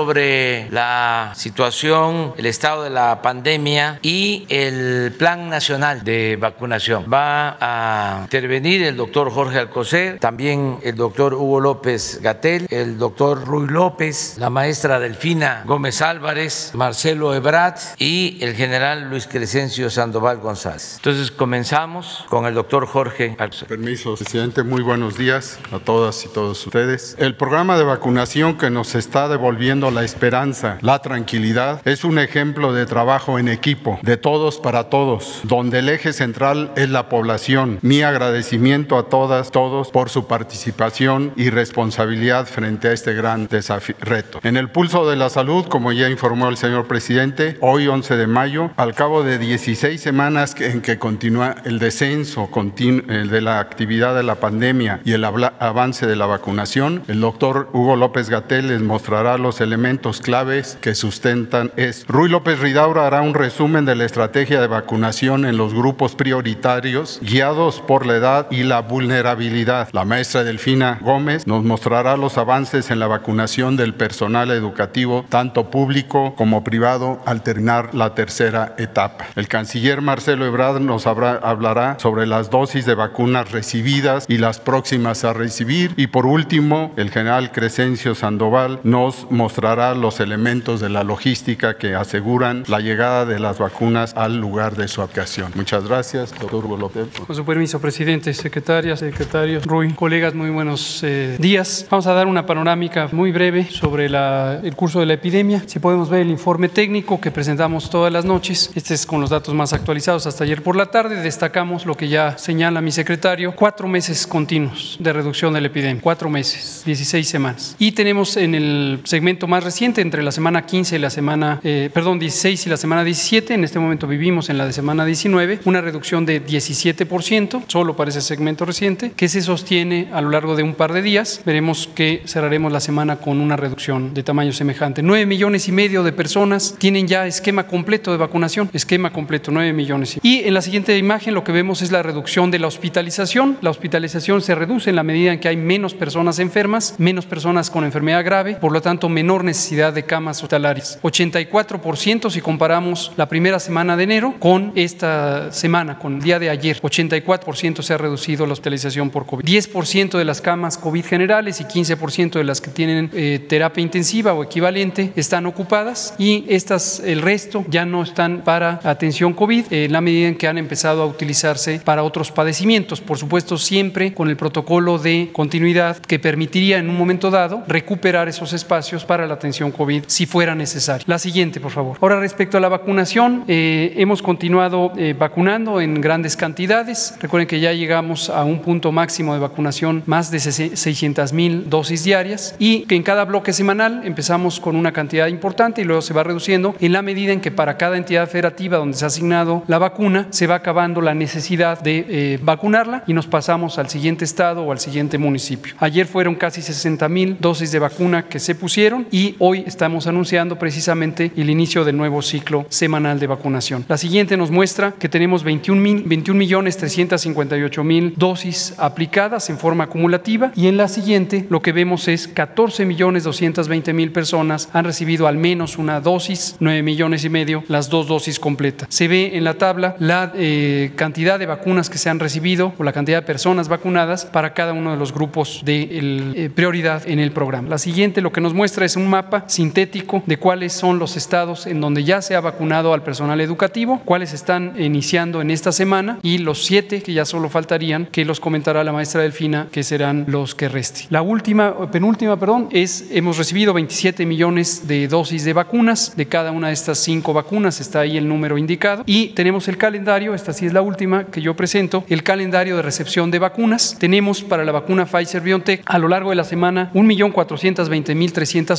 sobre la situación, el estado de la pandemia y el Plan Nacional de Vacunación. Va a intervenir el doctor Jorge Alcocer, también el doctor Hugo López Gatel, el doctor Ruy López, la maestra Delfina Gómez Álvarez, Marcelo Ebrat y el general Luis Crescencio Sandoval González. Entonces comenzamos con el doctor Jorge Alcocer. Permiso, presidente, muy buenos días a todas y todos ustedes. El programa de vacunación que nos está devolviendo la esperanza, la tranquilidad, es un ejemplo de trabajo en equipo, de todos para todos, donde el eje central es la población. Mi agradecimiento a todas, todos por su participación y responsabilidad frente a este gran reto. En el pulso de la salud, como ya informó el señor presidente, hoy 11 de mayo, al cabo de 16 semanas en que continúa el descenso de la actividad de la pandemia y el avance de la vacunación, el doctor Hugo López Gatel les mostrará los elementos claves que sustentan esto. Ruy López Ridaura hará un resumen de la estrategia de vacunación en los grupos prioritarios guiados por la edad y la vulnerabilidad. La maestra Delfina Gómez nos mostrará los avances en la vacunación del personal educativo, tanto público como privado, al terminar la tercera etapa. El canciller Marcelo Ebrard nos hablará sobre las dosis de vacunas recibidas y las próximas a recibir. Y por último, el general Crescencio Sandoval nos mostrará los elementos de la logística que aseguran la llegada de las vacunas al lugar de su aplicación. Muchas gracias, doctor López. Con su permiso, presidente, secretaria, secretarios, Rui, colegas, muy buenos eh, días. Vamos a dar una panorámica muy breve sobre el curso de la epidemia. Si podemos ver el informe técnico que presentamos todas las noches, este es con los datos más actualizados hasta ayer por la tarde, destacamos lo que ya señala mi secretario, cuatro meses continuos de reducción de la epidemia, cuatro meses, 16 semanas. Y tenemos en el segmento más reciente, entre la semana 15 y la semana, eh, perdón, 16 y la semana 17, en este momento vivimos en la de semana 19, una reducción de 17%, solo para ese segmento reciente, que se sostiene a lo largo de un par de días. Veremos que cerraremos la semana con una reducción de tamaño semejante. 9 millones y medio de personas tienen ya esquema completo de vacunación, esquema completo, 9 millones. Y en la siguiente imagen lo que vemos es la reducción de la hospitalización. La hospitalización se reduce en la medida en que hay menos personas enfermas, menos personas con enfermedad grave, por lo tanto menor necesidad de camas hospitalarias. 84% si comparamos la primera semana de enero con esta semana, con el día de ayer. 84% se ha reducido la hospitalización por COVID. 10% de las camas COVID generales y 15% de las que tienen eh, terapia intensiva o equivalente están ocupadas y estas, el resto ya no están para atención COVID en la medida en que han empezado a utilizarse para otros padecimientos. Por supuesto, siempre con el protocolo de continuidad que permitiría en un momento dado recuperar esos espacios para la atención COVID si fuera necesario. La siguiente, por favor. Ahora, respecto a la vacunación, eh, hemos continuado eh, vacunando en grandes cantidades. Recuerden que ya llegamos a un punto máximo de vacunación, más de 600 mil dosis diarias, y que en cada bloque semanal empezamos con una cantidad importante y luego se va reduciendo en la medida en que para cada entidad federativa donde se ha asignado la vacuna se va acabando la necesidad de eh, vacunarla y nos pasamos al siguiente estado o al siguiente municipio. Ayer fueron casi 60 mil dosis de vacuna que se pusieron y hoy estamos anunciando precisamente el inicio del nuevo ciclo semanal de vacunación. La siguiente nos muestra que tenemos 21, mil, 21 millones 358 mil dosis aplicadas en forma acumulativa y en la siguiente lo que vemos es 14 millones 220 mil personas han recibido al menos una dosis, 9 millones y medio las dos dosis completas. Se ve en la tabla la eh, cantidad de vacunas que se han recibido o la cantidad de personas vacunadas para cada uno de los grupos de eh, prioridad en el programa. La siguiente lo que nos muestra es un mapa sintético de cuáles son los estados en donde ya se ha vacunado al personal educativo, cuáles están iniciando en esta semana y los siete que ya solo faltarían, que los comentará la maestra Delfina, que serán los que resten. La última, penúltima, perdón, es hemos recibido 27 millones de dosis de vacunas, de cada una de estas cinco vacunas está ahí el número indicado y tenemos el calendario, esta sí es la última que yo presento, el calendario de recepción de vacunas. Tenemos para la vacuna Pfizer BioNTech a lo largo de la semana 1.420.380,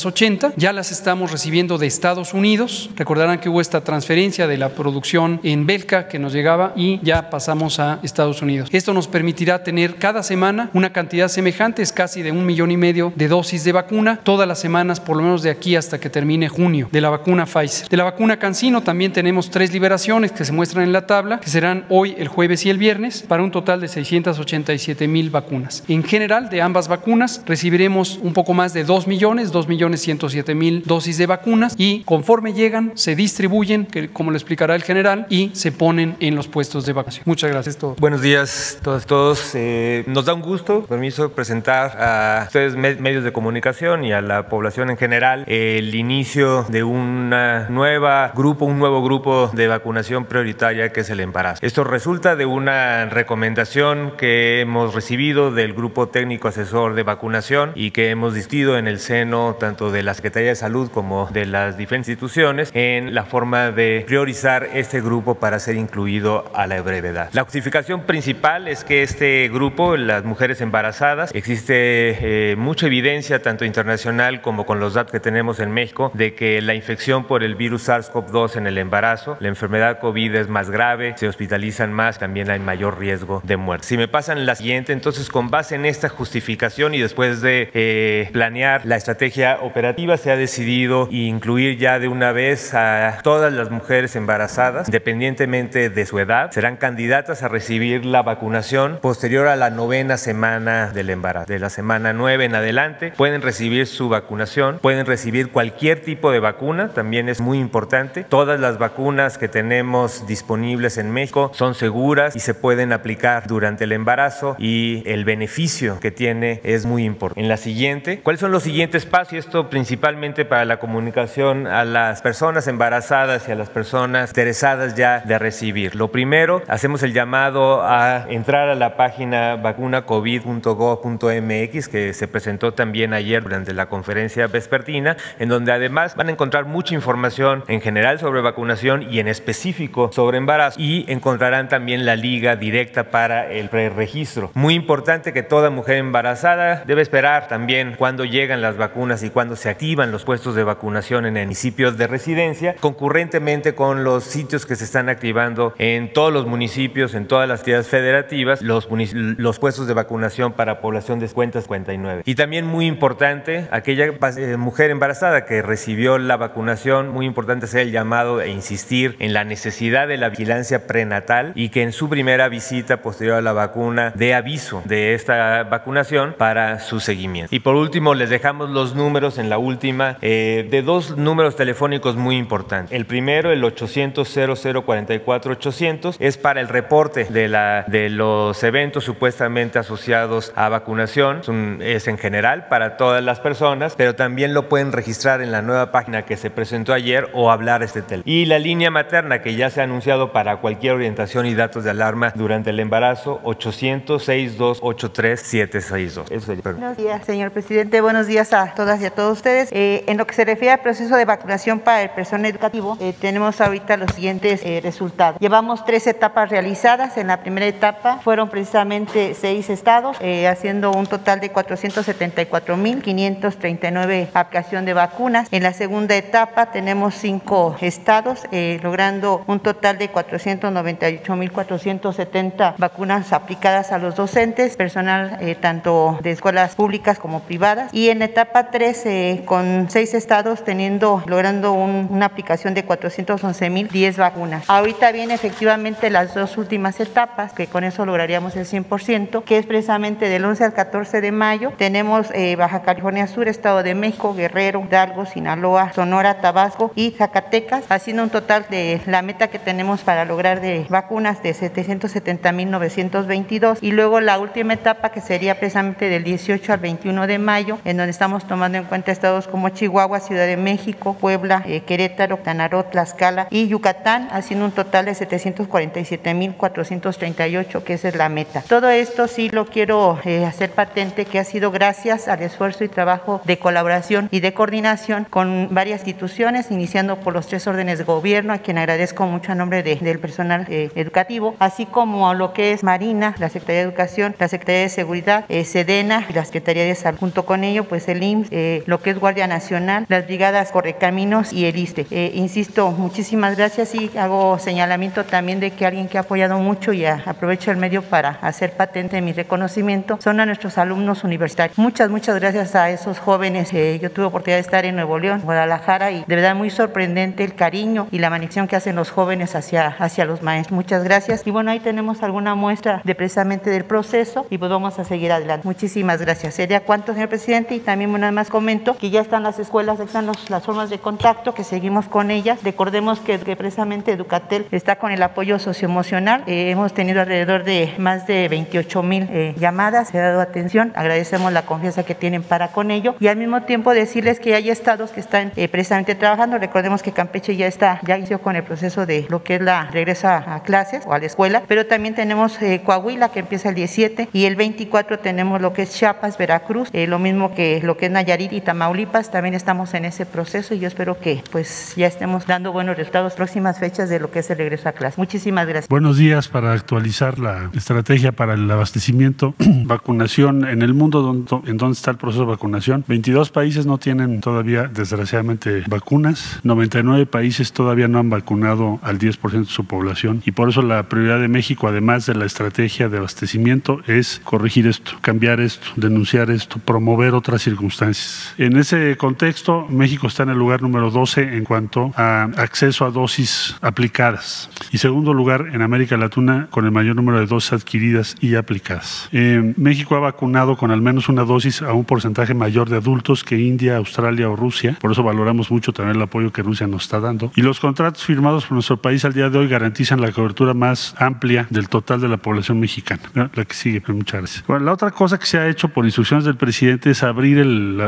ya las estamos recibiendo de Estados Unidos. Recordarán que hubo esta transferencia de la producción en Belka que nos llegaba y ya pasamos a Estados Unidos. Esto nos permitirá tener cada semana una cantidad semejante, es casi de un millón y medio de dosis de vacuna, todas las semanas, por lo menos de aquí hasta que termine junio, de la vacuna Pfizer. De la vacuna Cancino también tenemos tres liberaciones que se muestran en la tabla, que serán hoy, el jueves y el viernes, para un total de 687 mil vacunas. En general, de ambas vacunas recibiremos un poco más de 2 millones, 2 millones 107 mil dosis de vacunas y conforme llegan se distribuyen, que, como lo explicará el general, y se ponen en los puestos de vacunación. Muchas gracias. Todo. Buenos días todos. todos. Eh, nos da un gusto, permiso, presentar a ustedes medios de comunicación y a la población en general el inicio de una nueva grupo, un nuevo grupo de vacunación prioritaria que es el embarazo. Esto resulta de una recomendación que hemos recibido del grupo técnico asesor de vacunación y que hemos discutido en el seno tanto de la Secretaría de Salud como de las diferentes instituciones en la forma de priorizar este grupo para ser incluido a la brevedad. La justificación principal es que este grupo, las mujeres embarazadas, existe eh, mucha evidencia tanto internacional como con los datos que tenemos en México de que la infección por el virus SARS-CoV-2 en el embarazo, la enfermedad COVID es más grave, se hospitalizan más, también hay mayor riesgo de muerte. Si me pasan la siguiente, entonces con base en esta justificación y después de eh, planear la estrategia operativa, se ha decidido incluir ya de una vez a todas las mujeres embarazadas, independientemente de su edad, serán candidatas a recibir la vacunación posterior a la novena semana del embarazo. De la semana 9 en adelante pueden recibir su vacunación, pueden recibir cualquier tipo de vacuna, también es muy importante. Todas las vacunas que tenemos disponibles en México son seguras y se pueden aplicar durante el embarazo y el beneficio que tiene es muy importante. En la siguiente, ¿cuáles son los siguientes pasos? Y esto principalmente para la comunicación a las personas embarazadas y a las personas interesadas ya de recibir. Lo primero, hacemos el llamado a entrar a la página vacunacovid.gov.mx que se presentó también ayer durante la conferencia vespertina, en donde además van a encontrar mucha información en general sobre vacunación y en específico sobre embarazo y encontrarán también la liga directa para el preregistro. Muy importante que toda mujer embarazada debe esperar también cuando llegan las vacunas y cuando se activan los puestos de vacunación en municipios de residencia, concurrentemente con los sitios que se están activando en todos los municipios, en todas las ciudades federativas, los, los puestos de vacunación para población de cuentas 59. Y también muy importante, aquella eh, mujer embarazada que recibió la vacunación, muy importante hacer el llamado e insistir en la necesidad de la vigilancia prenatal y que en su primera visita posterior a la vacuna dé aviso de esta vacunación para su seguimiento. Y por último, les dejamos los números en la última eh, de dos números telefónicos muy importantes. El primero, el 800 0044 800, es para el reporte de, la, de los eventos supuestamente asociados a vacunación. Es, en general para todas las personas, pero también lo pueden registrar en la nueva página que se presentó ayer o hablar este teléfono. Y la línea materna que ya se ha anunciado para cualquier orientación y datos de alarma durante el embarazo, 800 6283 762. Buenos días, señor presidente. Buenos días a todas y a todos ustedes. Eh, en lo que se refiere al proceso de vacunación para el personal educativo, eh, tenemos ahorita los siguientes eh, resultados. Llevamos tres etapas realizadas. En la primera etapa fueron precisamente seis estados, haciendo un total de 474.539 aplicación de vacunas. En la segunda etapa tenemos cinco estados, logrando un total de 498.470 vacunas aplicadas a los docentes, personal tanto de escuelas públicas como privadas. Y en etapa 3, con seis estados teniendo, logrando una aplicación de 411.010 vacunas. Ahorita viene efectivamente las dos últimas etapas, que con eso lograríamos el 100%, que es precisamente del 11 al 14 de mayo. Tenemos eh, Baja California Sur, Estado de México, Guerrero, Hidalgo, Sinaloa, Sonora, Tabasco y Zacatecas, haciendo un total de la meta que tenemos para lograr de vacunas de 770.922. Y luego la última etapa que sería precisamente del 18 al 21 de mayo, en donde estamos tomando en cuenta estados como Chihuahua, Ciudad de México, Puebla, eh, Querétaro, Tanaró, Tlaxcala y Yucatán, haciendo un total de 747.438, que esa es la meta. Todo esto sí lo quiero eh, hacer patente que ha sido gracias al esfuerzo y trabajo de colaboración y de coordinación con varias instituciones, iniciando por los tres órdenes de gobierno, a quien agradezco mucho a nombre del personal eh, educativo, así como lo que es Marina, la Secretaría de Educación, la Secretaría de Seguridad, Sedena y la Secretaría de Salud. Junto con ello, pues el IMSS, lo que Guardia Nacional, las brigadas Correcaminos y el ISTE. Eh, insisto, muchísimas gracias y hago señalamiento también de que alguien que ha apoyado mucho y aprovecho el medio para hacer patente mi reconocimiento son a nuestros alumnos universitarios. Muchas, muchas gracias a esos jóvenes. Yo tuve oportunidad de estar en Nuevo León, Guadalajara y de verdad muy sorprendente el cariño y la manición que hacen los jóvenes hacia, hacia los maestros. Muchas gracias. Y bueno, ahí tenemos alguna muestra de precisamente del proceso y pues vamos a seguir adelante. Muchísimas gracias. Sería cuánto, señor presidente, y también una más comento contento que ya están las escuelas, están los, las formas de contacto, que seguimos con ellas. Recordemos que, que precisamente Educatel está con el apoyo socioemocional. Eh, hemos tenido alrededor de más de 28 mil eh, llamadas, se ha dado atención. Agradecemos la confianza que tienen para con ello y al mismo tiempo decirles que hay estados que están eh, precisamente trabajando. Recordemos que Campeche ya está, ya inició con el proceso de lo que es la regresa a clases o a la escuela, pero también tenemos Coahuila que empieza el 17 y el 24 tenemos lo que es Chiapas, Veracruz, lo mismo que lo que es Nayarit y Tamaulipas. También estamos en ese proceso y yo espero que pues ya estemos dando buenos resultados próximas fechas de lo que es el regreso a clase. Muchísimas gracias. Buenos días para actualizar la estrategia para el abastecimiento, vacunación en el mundo, en donde está el proceso de vacunación. 22 países no tienen todavía, desgraciadamente, vacunas. 99 países todavía no han vacunado al 10% de su población y por eso la prioridad de México, además de la estrategia de abastecimiento, es corregir esto, cambiar esto, denunciar esto, promover otras circunstancias. Ese contexto, México está en el lugar número 12 en cuanto a acceso a dosis aplicadas y segundo lugar en América Latina con el mayor número de dosis adquiridas y aplicadas. Eh, México ha vacunado con al menos una dosis a un porcentaje mayor de adultos que India, Australia o Rusia. Por eso valoramos mucho también el apoyo que Rusia nos está dando. Y los contratos firmados por nuestro país al día de hoy garantizan la cobertura más amplia del total de la población mexicana. La que sigue, muchas gracias. Bueno, la otra cosa que se ha hecho por instrucciones del presidente es abrir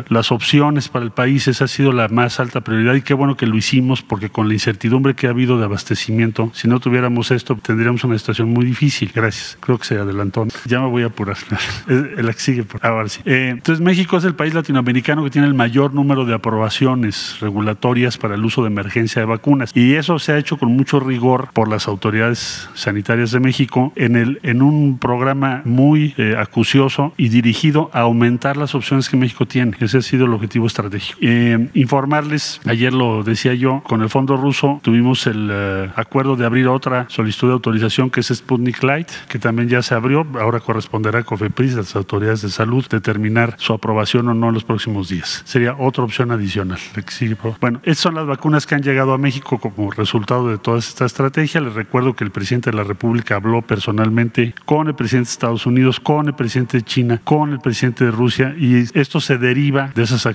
las opciones para el país. Esa ha sido la más alta prioridad y qué bueno que lo hicimos porque con la incertidumbre que ha habido de abastecimiento, si no tuviéramos esto, tendríamos una situación muy difícil. Gracias. Creo que se adelantó. Ya me voy a apurar. La que sigue, por ahora sí. Eh, entonces, México es el país latinoamericano que tiene el mayor número de aprobaciones regulatorias para el uso de emergencia de vacunas. Y eso se ha hecho con mucho rigor por las autoridades sanitarias de México en, el, en un programa muy eh, acucioso y dirigido a aumentar las opciones que México tiene. Ese ha sido el objetivo estratégico. Eh, informarles, ayer lo decía yo, con el fondo ruso tuvimos el eh, acuerdo de abrir otra solicitud de autorización que es Sputnik Light, que también ya se abrió. Ahora corresponderá a COFEPRIS, a las autoridades de salud, determinar su aprobación o no en los próximos días. Sería otra opción adicional. Bueno, estas son las vacunas que han llegado a México como resultado de toda esta estrategia. Les recuerdo que el presidente de la República habló personalmente con el presidente de Estados Unidos, con el presidente de China, con el presidente de Rusia y esto se deriva de esas acciones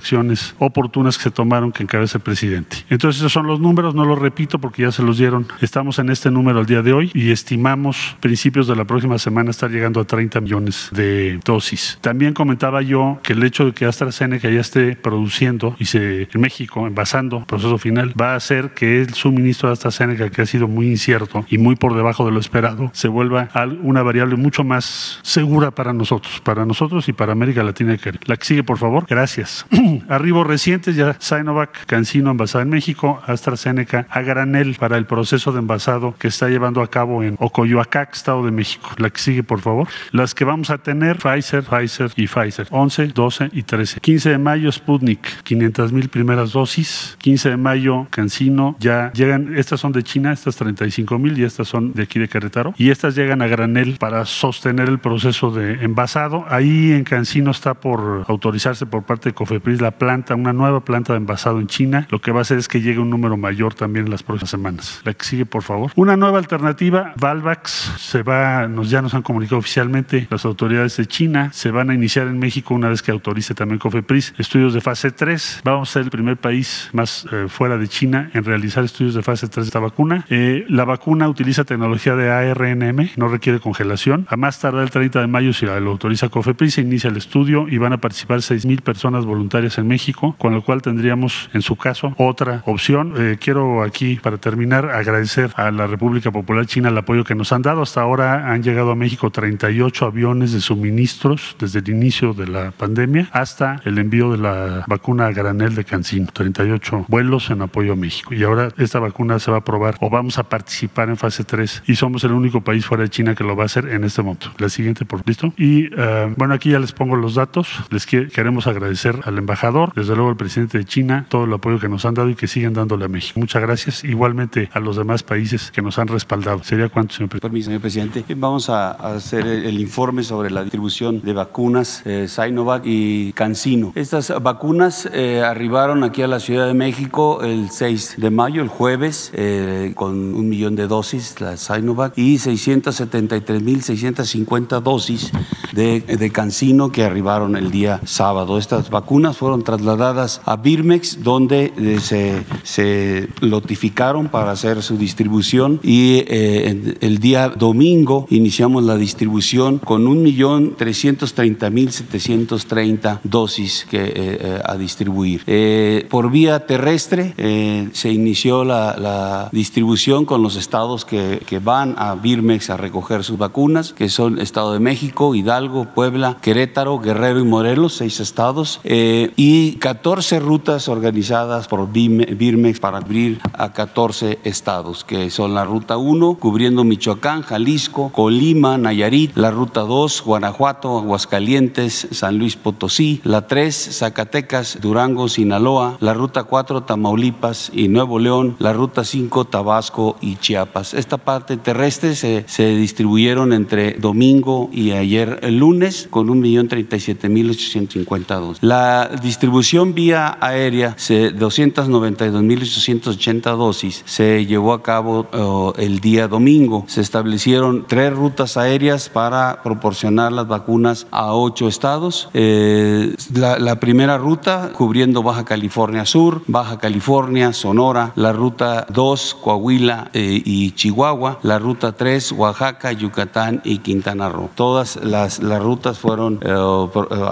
oportunas que se tomaron que encabeza el presidente. Entonces esos son los números, no los repito porque ya se los dieron. Estamos en este número al día de hoy y estimamos principios de la próxima semana estar llegando a 30 millones de dosis. También comentaba yo que el hecho de que AstraZeneca ya esté produciendo y se en México envasando proceso final va a hacer que el suministro de AstraZeneca que ha sido muy incierto y muy por debajo de lo esperado se vuelva una variable mucho más segura para nosotros, para nosotros y para América Latina. La que sigue, por favor. Gracias. Arribo recientes ya Sinovac, Cancino envasado en México, AstraZeneca a granel para el proceso de envasado que está llevando a cabo en Ocoyoacac, Estado de México. La que sigue, por favor. Las que vamos a tener, Pfizer, Pfizer y Pfizer. 11, 12 y 13. 15 de mayo, Sputnik, 500 mil primeras dosis. 15 de mayo, Cancino, ya llegan, estas son de China, estas 35 mil y estas son de aquí de Querétaro. Y estas llegan a granel para sostener el proceso de envasado. Ahí en Cancino está por autorizarse por parte de Cofepris la planta, una nueva planta de envasado en China. Lo que va a hacer es que llegue un número mayor también en las próximas semanas. La que sigue, por favor. Una nueva alternativa, Valvax, se va, nos, ya nos han comunicado oficialmente las autoridades de China, se van a iniciar en México una vez que autorice también Cofepris estudios de fase 3. Vamos a ser el primer país más eh, fuera de China en realizar estudios de fase 3 de esta vacuna. Eh, la vacuna utiliza tecnología de ARNM, no requiere congelación. A más tardar el 30 de mayo, si lo autoriza Cofepris, se inicia el estudio y van a participar 6 mil personas voluntarias en México, con lo cual tendríamos, en su caso, otra opción. Eh, quiero aquí, para terminar, agradecer a la República Popular China el apoyo que nos han dado. Hasta ahora han llegado a México 38 aviones de suministros desde el inicio de la pandemia hasta el envío de la vacuna a granel de Cancino. 38 vuelos en apoyo a México. Y ahora esta vacuna se va a probar o vamos a participar en fase 3 y somos el único país fuera de China que lo va a hacer en este momento. La siguiente, por listo. Y eh, bueno, aquí ya les pongo los datos. Les queremos agradecer al embajador, desde luego al presidente de China, todo el apoyo que nos han dado y que siguen dándole a México. Muchas gracias. Igualmente a los demás países que nos han respaldado. ¿Sería cuánto, señor presidente? Permiso, señor presidente. Vamos a hacer el informe sobre la distribución de vacunas eh, Sinovac y Cancino. Estas vacunas eh, arribaron aquí a la Ciudad de México el 6 de mayo, el jueves, eh, con un millón de dosis, la Sinovac, y 673.650 dosis de, de Cancino que arribaron el día sábado. Estas vacunas fueron trasladadas a Birmex, donde eh, se, se lotificaron para hacer su distribución y eh, el día domingo iniciamos la distribución con 1.330.730 dosis que, eh, eh, a distribuir. Eh, por vía terrestre se inició la, la distribución con los estados que, que van a Birmex a recoger sus vacunas, que son Estado de México, Hidalgo, Puebla, Querétaro, Guerrero y Morelos, seis estados, eh, y 14 rutas organizadas por Birmex para abrir a 14 estados, que son la ruta 1, cubriendo Michoacán, Jalisco, Colima, Nayarit, la ruta 2, Guanajuato, Aguascalientes, San Luis Potosí, la 3, Zacatecas, Durango, Sinaloa, la ruta 4, Tamaulipas y Nuevo León, la ruta 5, Tabasco y Chiapas. Esta parte terrestre se, se distribuyeron entre domingo y ayer el lunes con 1.037.852. La distribución vía aérea, se- 292.880 dosis, se llevó a cabo eh, el día domingo. Se establecieron tres rutas aéreas para proporcionar las vacunas a ocho estados. Eh, la, primera ruta cubriendo Baja California Sur, Baja California, Sonora, la ruta 2, Coahuila eh, y Chihuahua, la ruta 3, Oaxaca, Yucatán y Quintana Roo. Todas las, las rutas fueron,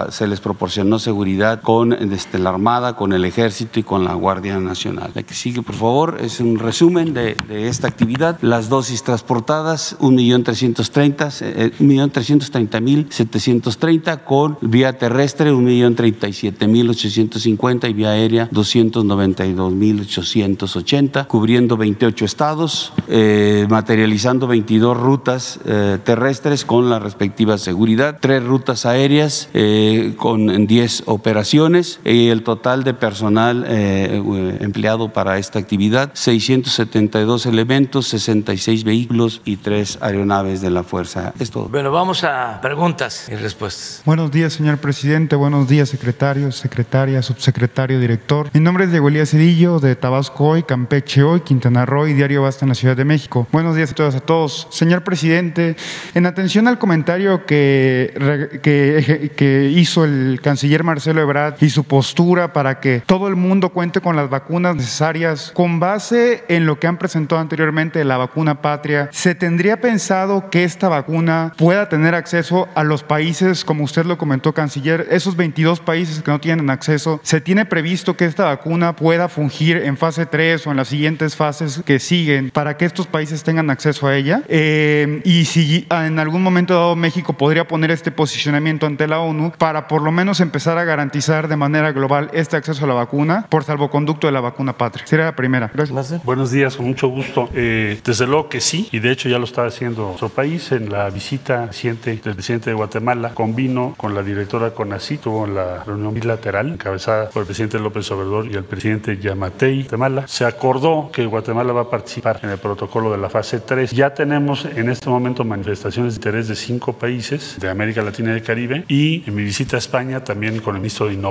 se les proporcionó seguridad con este, la Armada, con el Ejército y con la Guardia Nacional. La que sigue, por favor, es un resumen de, esta actividad. Las dosis transportadas, 1.330.000, eh, 1.330.730 con vía terrestre, 1.037.850 y vía aérea, 292.880, cubriendo 28 estados, eh, materializando 22 rutas eh, terrestres con la respectiva seguridad, tres rutas aéreas eh, con 10 operaciones y el total de personal eh, eh, empleado para esta actividad, 672 elementos, 66 vehículos y tres aeronaves de la Fuerza. Es todo. Bueno, vamos a preguntas y respuestas. Buenos días, señor presidente. Buenos días, secretarios, secretaria, subsecretario, director. Mi nombre es Diego Elías Cedillo, de Tabasco Hoy, Campeche Hoy, Quintana Roo y Diario Basta en la Ciudad de México. Buenos días a todas a todos. Señor presidente, en atención al comentario que, que, que hizo el canciller Marcelo Ebrard y su postura para que todo el mundo cuente con las vacunas necesarias, con base en lo que han presentado anteriormente, la vacuna patria, ¿se tendría pensado que esta vacuna pueda tener acceso a los países, como usted lo comentó, canciller, esos 22 países que no tienen acceso? ¿Se tiene previsto que esta vacuna pueda fungir en fase 3 o en las siguientes fases que siguen para que estos países tengan acceso a ella? Eh, y si en algún momento dado México podría poner este posicionamiento ante la ONU para por lo menos empezar a garantizar de manera global este acceso a la vacuna por salvoconducto de la vacuna patria. Sería la primera. Gracias. Buenos días, con mucho gusto. Eh, desde luego que sí, y de hecho ya lo está haciendo nuestro país en la visita reciente del presidente de Guatemala. Convino con la directora CONACI, tuvo la reunión bilateral encabezada por el presidente López Obrador y el presidente Yamatei Guatemala. Se acordó que Guatemala va a participar en el protocolo de la fase 3. Ya tenemos en este momento manifestaciones de interés de cinco países de América Latina y el Caribe y en mi visita a España también con el ministro de Innovación,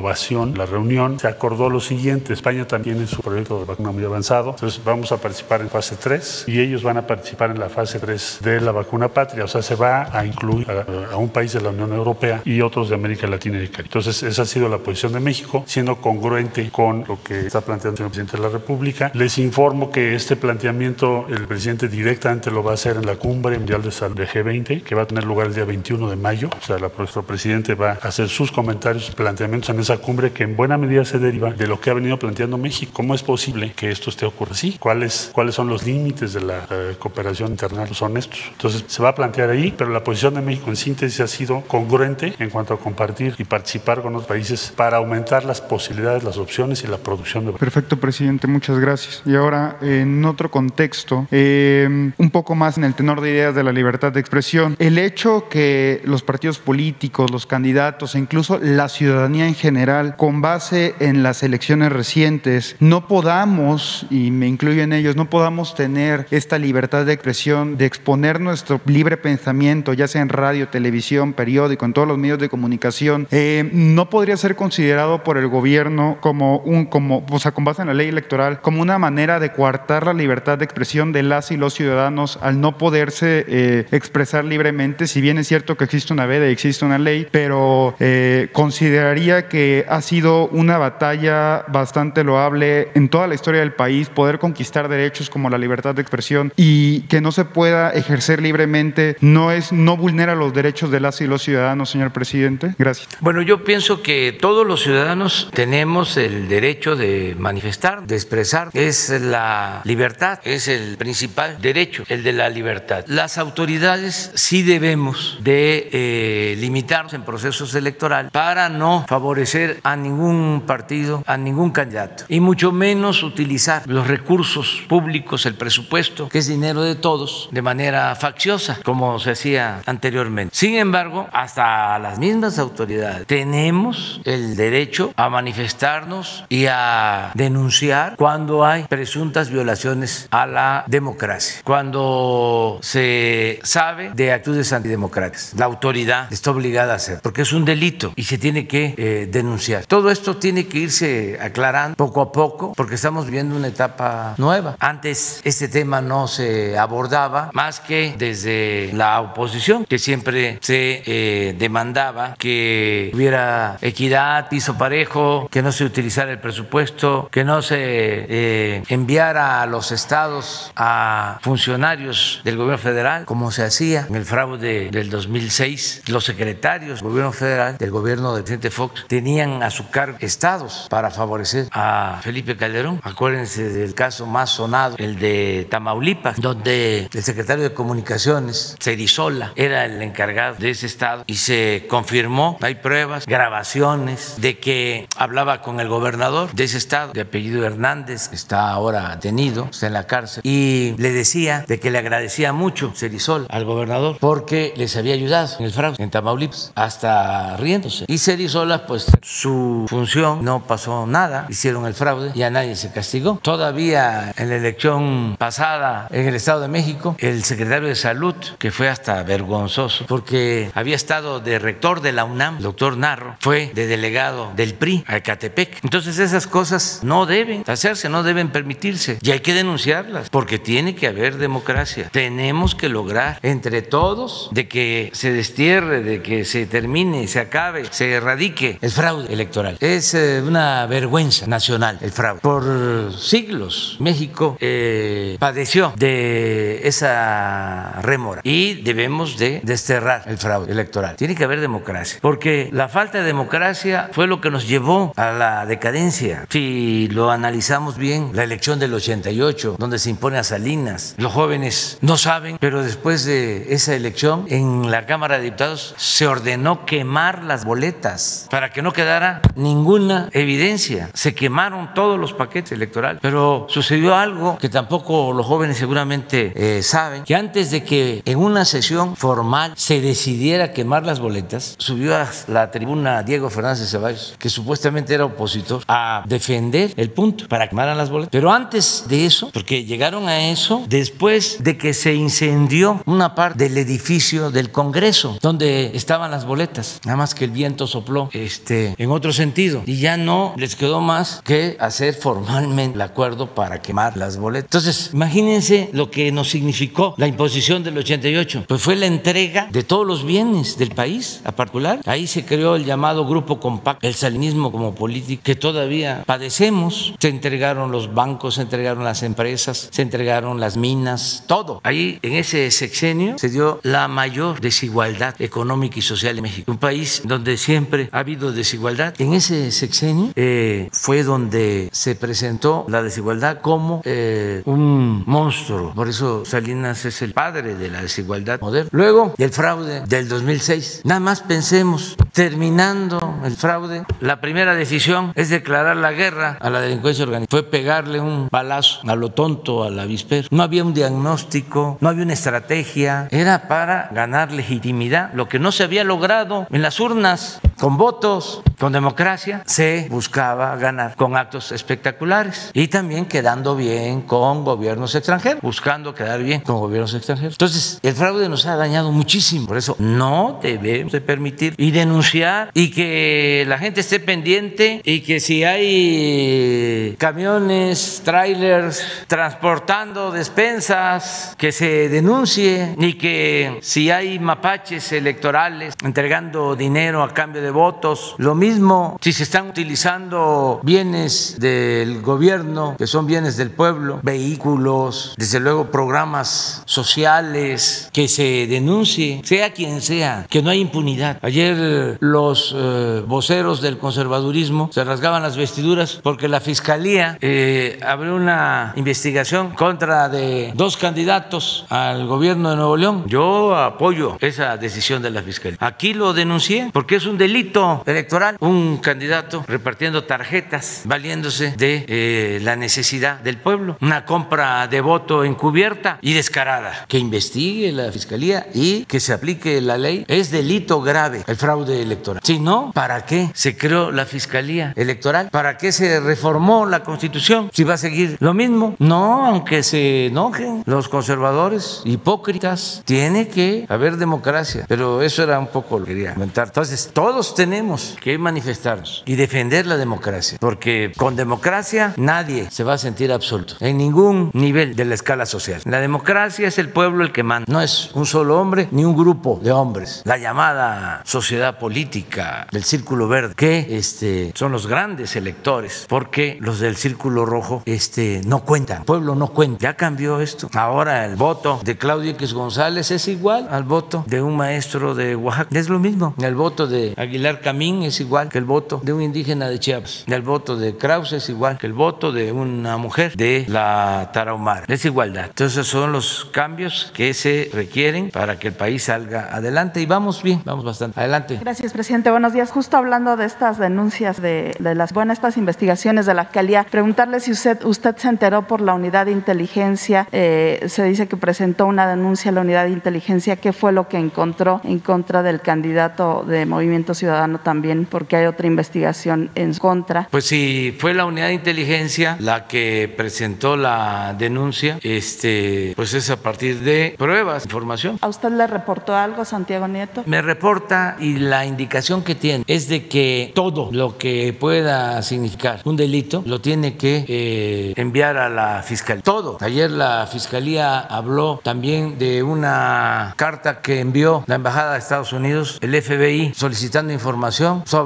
la reunión, se acordó lo siguiente. España también tiene su proyecto de vacuna muy avanzado. Entonces vamos a participar en fase 3 y ellos van a participar en la fase 3 de la vacuna patria. O sea, se va a incluir a, a un país de la Unión Europea y otros de América Latina y el Caribe. Entonces esa ha sido la posición de México, siendo congruente con lo que está planteando el señor presidente de la República. Les informo que este planteamiento el presidente directamente lo va a hacer en la cumbre mundial de salud de G20, que va a tener lugar el día 21 de mayo. O sea, la, nuestro presidente va a hacer sus comentarios, planteamientos en esa cumbre que en buena medida se deriva de lo que ha venido planteando México. ¿Cómo es posible que esto esté ocurriendo así? ¿Cuáles, ¿Cuáles son los límites de la eh, cooperación internacional? Son estos. Entonces, se va a plantear ahí, pero la posición de México en síntesis ha sido congruente en cuanto a compartir y participar con los países para aumentar las posibilidades, las opciones y la producción de Perfecto, presidente, muchas gracias. Y ahora, en otro contexto, eh, un poco más en el tenor de ideas de la libertad de expresión, el hecho que los partidos políticos, los candidatos e incluso la ciudadanía en general, con base en las elecciones recientes, no podamos, y me incluyo en ellos, no podamos tener esta libertad de expresión, de exponer nuestro libre pensamiento, ya sea en radio, televisión, periódico, en todos los medios de comunicación, eh, no podría ser considerado por el gobierno como un, como, o sea, con base en la ley electoral, como una manera de coartar la libertad de expresión de las y los ciudadanos al no poderse eh, expresar libremente, si bien es cierto que existe una veda y existe una ley, pero eh, consideraría que ha sido una batalla bastante loable en toda la historia del país poder conquistar derechos como la libertad de expresión y que no se pueda ejercer libremente no es no vulnera los derechos de las y los ciudadanos, señor presidente. Gracias. Bueno, yo pienso que todos los ciudadanos tenemos el derecho de manifestar, de expresar. Es la libertad, es el principal derecho, el de la libertad. Las autoridades sí debemos de eh, limitarnos en procesos electorales para no favorecer a ningún partido, a ningún candidato, y mucho menos utilizar los recursos públicos, el presupuesto, que es dinero de todos, de manera facciosa, como se hacía anteriormente. Sin embargo, hasta las mismas autoridades tenemos el derecho a manifestarnos y a denunciar cuando hay presuntas violaciones a la democracia, cuando se sabe de actitudes antidemocráticas. La autoridad está obligada a hacer, porque es un delito y se tiene que eh, denunciar. Todo esto tiene que irse aclarando poco a poco, porque estamos viviendo una etapa nueva. Antes este tema no se abordaba más que desde la oposición, que siempre se eh, demandaba que hubiera equidad, piso parejo, que no se utilizara el presupuesto, que no se eh, enviara a los estados a funcionarios del gobierno federal, como se hacía en el fraude del 2006. Los secretarios del gobierno federal, del gobierno del presidente Fox, tenían a su cargo estados para favorecer a Felipe Calderón. Acuérdense del caso más sonado, el de Tamaulipas, donde el secretario de Comunicaciones, Cerizola, era el encargado de ese estado y se confirmó, hay pruebas, grabaciones de que hablaba con el gobernador de ese estado, de apellido Hernández, está ahora detenido, está en la cárcel, y le decía de que le agradecía mucho Cerisol al gobernador porque les había ayudado en el fraude en Tamaulipas, hasta riéndose. Y Cerizola, pues su función no pasó nada, hicieron el fraude y a nadie se castigó. Todavía en la elección pasada en el Estado de México, el secretario de Salud, que fue hasta vergonzoso, porque había estado de rector de la UNAM, el doctor Narro, fue de delegado del PRI a Ecatepec. Entonces esas cosas no deben hacerse, no deben permitirse y hay que denunciarlas porque tiene que haber democracia. Tenemos que lograr entre todos de que se destierre, de que se termine, se acabe, se erradique el fraude electoral. Es eh, una vergüenza nacional el fraude. Por siglos México eh, padeció de esa rémora y debemos de desterrar el fraude electoral. Tiene que haber democracia porque la falta de democracia fue lo que nos llevó a la decadencia. Si lo analizamos bien, la elección del 88, donde se impone a Salinas, los jóvenes no saben, pero después de esa elección en la Cámara de Diputados se ordenó quemar las boletas para que no quedara ninguna evidencia. Se quemaron todos los paquetes electorales, pero sucedió algo que tampoco los jóvenes seguramente eh, saben, que antes de que en una sesión formal se decidiera quemar las boletas, subió a la tribuna Diego Fernández de Ceballos, que supuestamente era opositor, a defender el punto para quemar las boletas. Pero antes de eso, porque llegaron a eso después de que se incendió una parte del edificio del Congreso donde estaban las boletas, nada más que el viento sopló este, en otro sentido y ya no les quedó más que hacer formalmente el acuerdo para quemar las boletas. Entonces, imagínense lo que nos significó la imposición del 88, pues fue la entrega de todos los bienes del país a particular. Ahí se creó el llamado Grupo Compacto, el salinismo como político que todavía padecemos. Se entregaron los bancos, se entregaron las empresas, se entregaron las minas, todo. Ahí en ese sexenio se dio la mayor desigualdad económica y social en México. Un país donde siempre ha habido desigualdad. En ese sexenio eh, fue donde se presentó la desigualdad como eh, un monstruo. Por eso Salinas es el padre de la desigualdad moderna. Luego, el fraude del 2006. Nada más pensemos, terminando el fraude, la primera decisión es declarar la guerra a la delincuencia organizada. Fue pegarle un balazo a lo tonto al avispero. No había un diagnóstico, no había una estrategia. Era para ganar legitimidad, lo que no se había logrado en las urnas con votos, con democracia, se buscaba ganar con actos espectaculares y también quedando bien con gobiernos extranjeros, buscando quedar bien con gobiernos extranjeros. Entonces, el fraude nos ha dañado muchísimo, por eso no debemos de permitir y denunciar y que la gente esté pendiente y que si hay camiones, trailers transportando despensas, que se denuncie y que si hay mapaches electorales entregando dinero a cambio de votos, lo mismo si se están utilizando bienes del gobierno, que son bienes del pueblo, vehículos, desde luego programas sociales, que se denuncie, sea quien sea, que no hay impunidad. Ayer los eh, voceros del conservadurismo se rasgaban las vestiduras porque la fiscalía eh, abrió una investigación contra de dos candidatos al gobierno de Nuevo León. Yo apoyo esa decisión de la fiscalía. Aquí lo denuncié porque es un delito electoral. Un candidato repartiendo tarjetas, valiéndose de eh, la necesidad del pueblo. Una compra de voto encubierta y descarada. Que investigue la fiscalía y que se aplique la ley. Es delito grave el fraude electoral. Si no, ¿para qué se creó la fiscalía electoral? ¿Para qué se reformó la constitución? Si va a seguir lo mismo. No, aunque se enojen los conservadores, hipócritas, tiene que haber democracia. Pero eso era un poco lo que quería comentar. Entonces, todos tenemos que manifestarnos y defender la democracia, porque con democracia nadie se va a sentir absoluto en ningún nivel de la escala social. La democracia es el pueblo el que manda, no es un solo hombre ni un grupo de hombres. La llamada sociedad política del círculo verde, que este, son los grandes electores, porque los del círculo rojo este, no cuentan, el pueblo no cuenta. Ya cambió esto. Ahora el voto de Claudio X González es igual al voto de un maestro de Oaxaca. Es lo mismo. El voto de Aguilar Camín es igual que el voto de un indígena de Chiapas. El voto de Krause es igual que el voto de una mujer de la Tarahumara. Es igualdad. Entonces son los cambios que se requieren para que el país salga adelante y vamos bien, vamos bastante. Adelante. Gracias, presidente. Buenos días. Justo hablando de estas denuncias de, las buenas estas investigaciones de la alcaldía, preguntarle si usted usted se enteró por la unidad de inteligencia, eh, se dice que presentó una denuncia a la unidad de inteligencia, ¿qué fue lo que encontró en contra del candidato de Movimiento Ciudadano también? Porque hay otra investigación en contra. Pues si fue la unidad de inteligencia la que presentó la denuncia, este, pues es a partir de pruebas, información. ¿A usted le reportó algo, Santiago Nieto? Me reporta y la indicación que tiene es de que todo lo que pueda significar un delito lo tiene que eh, enviar a la fiscalía. Todo. Ayer la fiscalía habló también de una carta que envió la embajada de Estados Unidos, el FBI, solicitando información sobre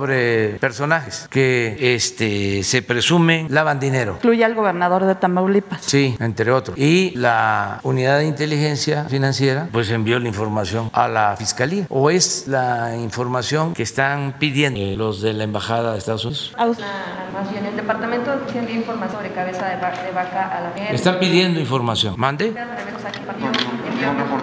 personajes que este, se presumen lavan dinero. Incluye al gobernador de Tamaulipas. Sí, entre otros. Y la unidad de inteligencia financiera pues envió la información a la fiscalía. ¿O es la información que están pidiendo eh, los de la embajada de Estados Unidos? A usted- Más bien, el departamento tiene información sobre cabeza de, va- de vaca a la Están pidiendo información. ¿Mande? Aquí.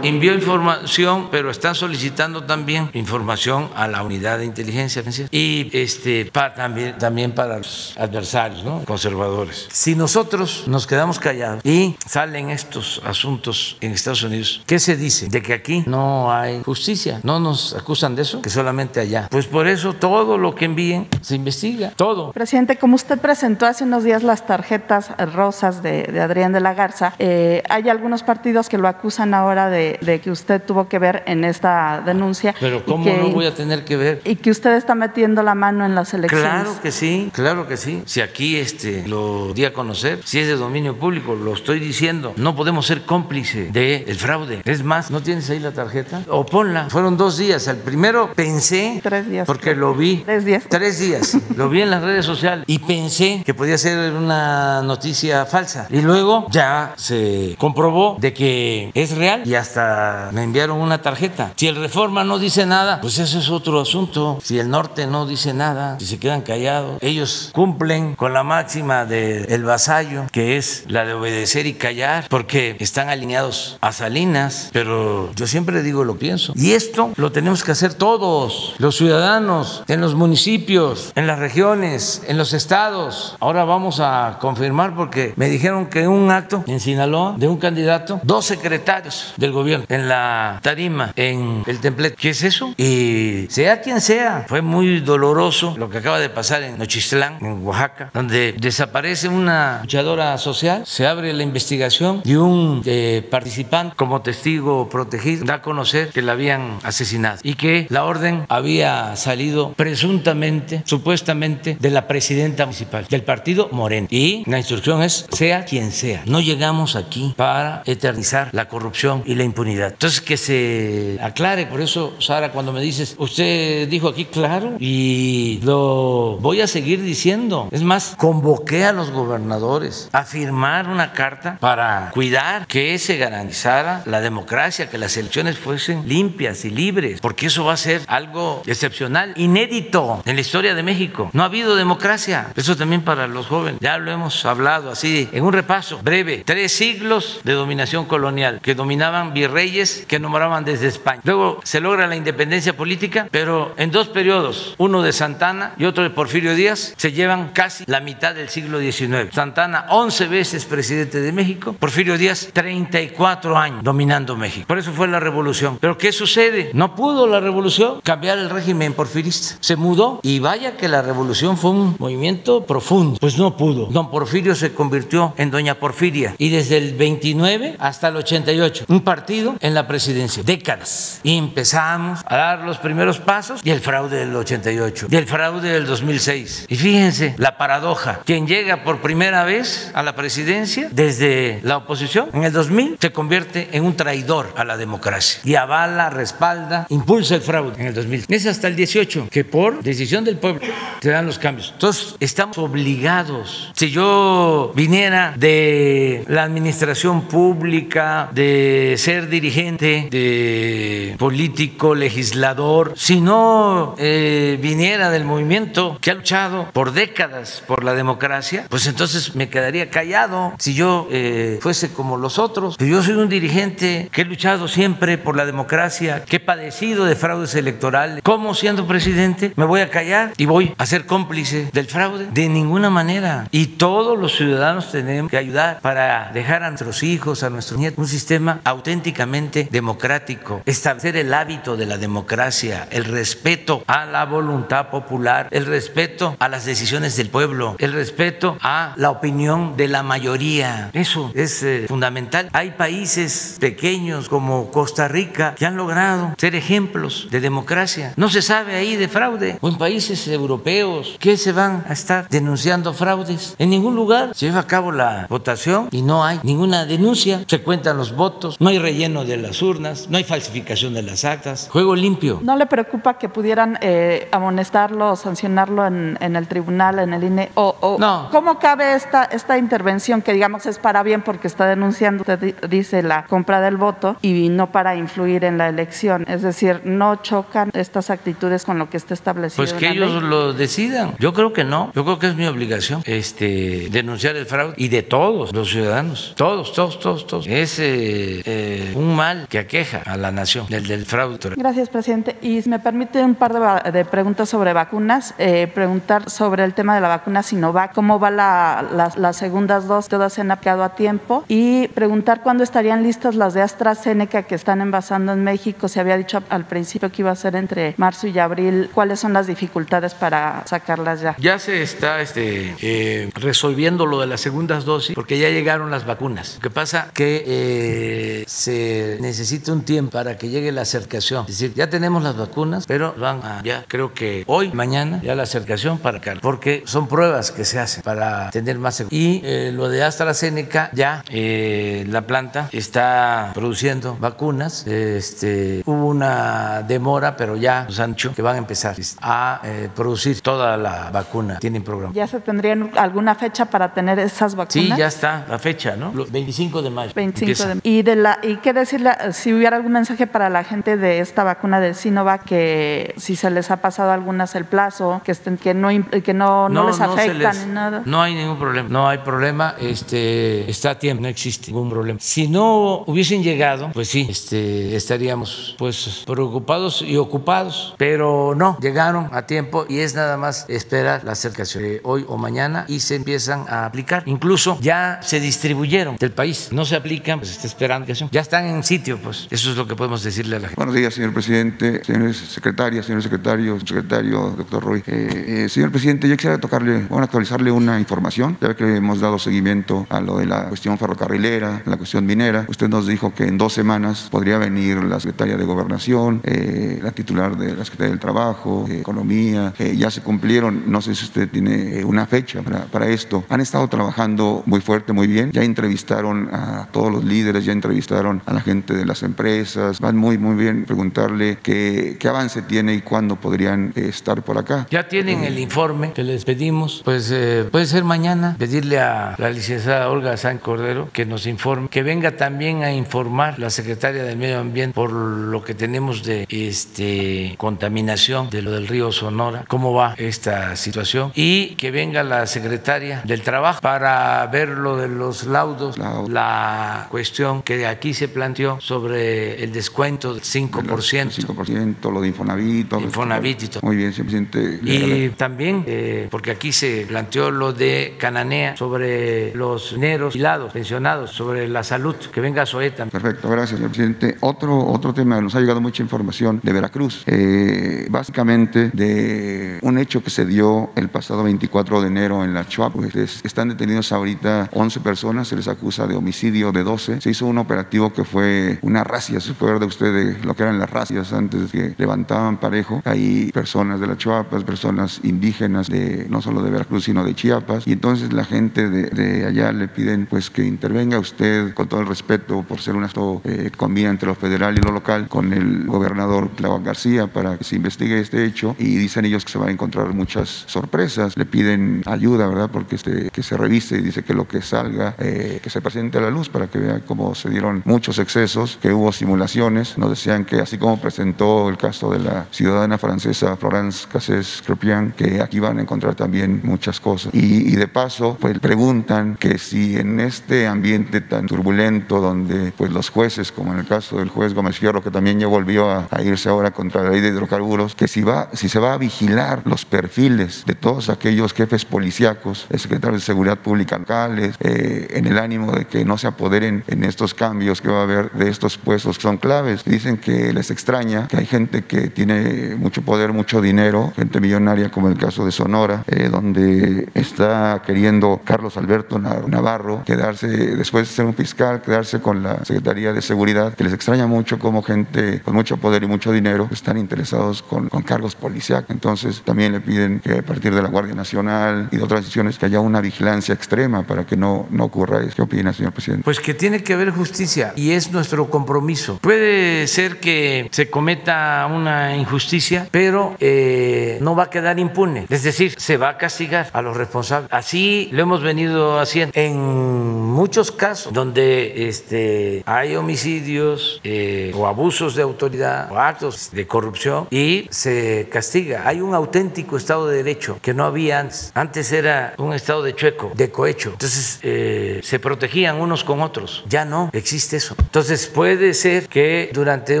Envió- información, pero están solicitando también información a la unidad de inteligencia y este pa- también, también para los adversarios, ¿no? conservadores. Si nosotros nos quedamos callados y salen estos asuntos en Estados Unidos, ¿qué se dice? De que aquí no hay justicia, no nos acusan de eso, que solamente allá. Pues por eso todo lo que envíen se investiga, todo. Presidente, como usted presentó hace unos días las tarjetas rosas de, de Adrián de la Garza, eh, hay algunos partidos que lo acusan ahora de, de que usted tuvo que ver en esta denuncia. Pero ¿cómo que- no voy a tener que ver? Y que usted está metiendo la mano en las elecciones. Claro que sí, claro que sí. Si aquí este, lo di a conocer, si es de dominio público, lo estoy diciendo. No podemos ser cómplice del fraude. Es más, ¿no tienes ahí la tarjeta? O ponla. Fueron dos días. El primero pensé, Tres días. porque lo vi. Tres días. Tres días. Lo vi en las redes sociales y pensé que podía ser una noticia falsa. Y luego ya se comprobó de que es y hasta me enviaron una tarjeta. Si el Reforma no dice nada, pues eso es otro asunto. Si el norte no dice nada, si se quedan callados, ellos cumplen con la máxima del vasallo, que es la de obedecer y callar, porque están alineados a Salinas. Pero yo siempre digo lo pienso. Y esto lo tenemos que hacer todos, los ciudadanos, en los municipios, en las regiones, en los estados. Ahora vamos a confirmar porque me dijeron que un acto en Sinaloa de un candidato, dos secretarios del gobierno en la tarima, en el templete. ¿Qué es eso? Y sea quien sea, fue muy doloroso lo que acaba de pasar en Nochistlán, en Oaxaca, donde desaparece una luchadora social, se abre la investigación y un eh, participante como testigo protegido da a conocer que la habían asesinado y que la orden había salido presuntamente, supuestamente, de la presidenta municipal del partido Moreno. Y la instrucción es, sea quien sea, no llegamos aquí para eternizar la corrupción y la impunidad. Entonces, que se aclare, por eso, Sara, cuando me dices, usted dijo aquí claro y lo voy a seguir diciendo. Es más, convoqué a los gobernadores a firmar una carta para cuidar que se garantizara la democracia, que las elecciones fuesen limpias y libres, porque eso va a ser algo excepcional, inédito en la historia de México. No ha habido democracia. Eso también para los jóvenes. Ya lo hemos hablado así en un repaso breve. Tres siglos de dominación colonial que dominaban virreyes que nombraban desde España. Luego se logra la independencia política, pero en dos periodos, uno de Santana y otro de Porfirio Díaz, se llevan casi la mitad del siglo XIX. Santana, 11 veces presidente de México, Porfirio Díaz, 34 años dominando México. Por eso fue la revolución. Pero ¿qué sucede? No pudo la revolución cambiar el régimen porfirista. Se mudó y vaya que la revolución fue un movimiento profundo. Pues no pudo. Don Porfirio se convirtió en Doña Porfiria y desde el 29 hasta el 88, un partido en la presidencia, décadas. Y empezamos a dar los primeros pasos y el fraude del 88 y el fraude del 2006. Y fíjense la paradoja, quien llega por primera vez a la presidencia desde la oposición en el 2000 se convierte en un traidor a la democracia y avala, respalda, impulsa el fraude en el 2000. Es hasta el 18 que por decisión del pueblo se dan los cambios. Entonces estamos obligados. Si yo viniera de la administración pública, de ser dirigente, de político, legislador, si no eh, viniera del movimiento que ha luchado por décadas por la democracia, pues entonces me quedaría callado si yo eh, fuese como los otros. Yo soy un dirigente que he luchado siempre por la democracia, que he padecido de fraudes electorales. ¿Cómo siendo presidente me voy a callar y voy a ser cómplice del fraude? De ninguna manera. Y todos los ciudadanos tenemos que ayudar para dejar a nuestros hijos, a nuestros nietos, un sistema auténticamente democrático, establecer el hábito de la democracia, el respeto a la voluntad popular, el respeto a las decisiones del pueblo, el respeto a la opinión de la mayoría. Eso es eh, fundamental. Hay países pequeños como Costa Rica que han logrado ser ejemplos de democracia. No se sabe ahí de fraude. O en países europeos que se van a estar denunciando fraudes. En ningún lugar se lleva a cabo la votación y no hay ninguna denuncia. Se cuentan los votos, no hay relleno de las urnas, no hay falsificación de las actas. Juego limpio. ¿No le preocupa que pudieran eh, amonestarlo o sancionarlo en, en, el tribunal, en el INE? O, o no. ¿Cómo cabe esta, esta intervención que digamos es para bien porque está denunciando, usted dice, la compra del voto y no para influir en la elección? Es decir, ¿no chocan estas actitudes con lo que está establecido? Pues que en la ellos ley? lo decidan. Yo creo que no. Yo creo que es mi obligación este, denunciar el fraude y de todos los ciudadanos. Todos, todos, todos, todos. Es eh, eh, un mal que aqueja a la nación, el del fraude. Gracias, presidente. Y si me permite un par de, de preguntas sobre vacunas, eh, preguntar sobre el tema de la vacuna Sinovac, cómo va la, las- las segundas dos, todas se han aplicado a tiempo, y preguntar cuándo estarían listas las de AstraZeneca que están envasando en México. Se había dicho al principio que iba a ser entre marzo y abril. ¿Cuáles son las dificultades para sacarlas ya? Ya se está este, eh, resolviendo lo de las segundas dosis porque ya llegaron las vacunas. Lo que pasa que eh, se necesita un tiempo para que llegue la acercación. Es decir, ya tenemos las vacunas, pero van a, ya creo que hoy, mañana, ya la acercación para acá. Porque son pruebas que se hacen para tener más seguridad. Y eh, lo de AstraZeneca, ya eh, la planta está produciendo vacunas. Este, hubo una demora, pero ya dicho que van a empezar a eh, producir toda la vacuna. Tienen programa. ¿Ya se tendrían alguna fecha para tener esas vacunas? Sí, ya está la fecha, ¿no? Los 25 de mayo. 25 empieza. de, y de la y qué decirle si hubiera algún mensaje para la gente de esta vacuna de Sinovac que si se les ha pasado algunas el plazo que estén que no que no, no, les se afecta les- ni nada No hay ningún problema. No hay problema. Este está a tiempo. No existe ningún problema. Si no hubiesen llegado, pues sí, este, estaríamos pues preocupados y ocupados. Pero no, llegaron a tiempo y es nada más esperar la acercación de hoy o mañana y se empiezan a aplicar. Incluso ya se distribuyeron del país. No se aplican, pues está esperando comunicación. Ya están en sitio, pues. Eso es lo que podemos decirle a la gente. Buenos días, señor presidente, señores secretarias, señores secretarios, secretario, doctor Roy. Eh, eh, señor presidente, yo quisiera tocarle, bueno, actualizarle una información. Ya que hemos dado seguimiento a lo de la cuestión ferrocarrilera, la cuestión minera. Usted nos dijo que en dos semanas podría venir la secretaria de Gobernación, eh, la titular de la Secretaría del Trabajo, Economía. ya se cumplieron, no sé si usted tiene una fecha para, para esto. Han estado trabajando muy fuerte, muy bien. Ya entrevistaron a todos los líderes, ya entrevistaron a la gente de las empresas. Van muy, muy bien. Preguntarle qué, qué avance tiene y cuándo podrían eh, estar por acá. Ya tienen el informe que les pedimos. Pues eh, puede ser mañana pedirle a la licenciada Olga San Cordero que nos informe, que venga también a informar la secretaria del Medio Ambiente por lo que tenemos de este contaminación de lo del río Sonora, cómo va esta situación y que venga la secretaria del Trabajo para ver lo de los laudos, la cuestión que aquí se planteó sobre el descuento del 5%. 5%, lo de Infonavit. Infonavit y todo. Muy bien, señor presidente. Y también, eh, porque aquí se planteó lo de Cananea sobre los dineros hilados, pensionados, sobre la salud, que venga también. Perfecto, gracias, señor presidente. Otro, otro tema, nos ha llegado mucha información de Veracruz, eh, básicamente de un hecho que se dio el pasado 24 de enero en la Chuap. Pues, están detenidos ahorita 11 personas, se les acusa de homicidio de 12. Se hizo un operativo que fue una racia, se puede de ustedes lo que eran las racias antes que levantaban parejo. Hay personas de la Chuapas, personas indígenas, de, no solo de Veracruz, sino de Chiapas. Y entonces la gente de, allá le piden pues que intervenga usted con todo el respeto por ser un acto eh, combina entre lo federal y lo local con el gobernador Clau García para que se investigue este hecho y dicen ellos que se van a encontrar muchas sorpresas. Le piden ayuda, ¿verdad? Porque este, que se revise y dice que lo que salga, eh, que se presente a la luz para que vea cómo se dieron muchos excesos, que hubo simulaciones. Nos decían que así como presentó el caso de la ciudadana francesa Florence Cassés Crepian, que aquí van a encontrar también muchas cosas. Y, de paso, pues preguntan que si en este ambiente tan turbulento donde pues los jueces, como en el caso del juez Gómez Fierro, que también ya volvió a, irse ahora contra la ley de hidrocarburos, que si, va, si se va a vigilar los perfiles de todos aquellos jefes policíacos, secretarios de seguridad pública locales, eh, en el ánimo de que no se apoderen en estos cambios que va a haber de estos puestos que son claves. Dicen que les extraña que hay gente que tiene mucho poder, mucho dinero, gente millonaria como el caso de Sonora, eh, donde está queriendo Carlos Alberto Navarro quedarse, después de ser un fiscal, quedarse con la Secretaría de Seguridad, que les extraña mucho como gente con mucho poder y mucho dinero están interesados con, con cargos policíacos. Entonces también le piden que a partir de la Guardia Nacional y de otras decisiones que haya una vigilancia extrema para que no, no ocurra eso. ¿Qué opina, señor presidente? Pues que tiene que haber justicia y es nuestro compromiso. Puede ser que se cometa una injusticia, pero eh, no va a quedar impune. Es decir, se va a castigar a los responsables. Así lo hemos venido haciendo en muchos casos donde este, hay homicidios eh, o abusos de autoridad o actos de corrupción y se castiga. Hay un auténtico Estado de Derecho que no había antes. Antes era un Estado de chueco, de cohecho. Entonces eh, se protegían unos con otros. Ya no existe eso. Entonces puede ser que durante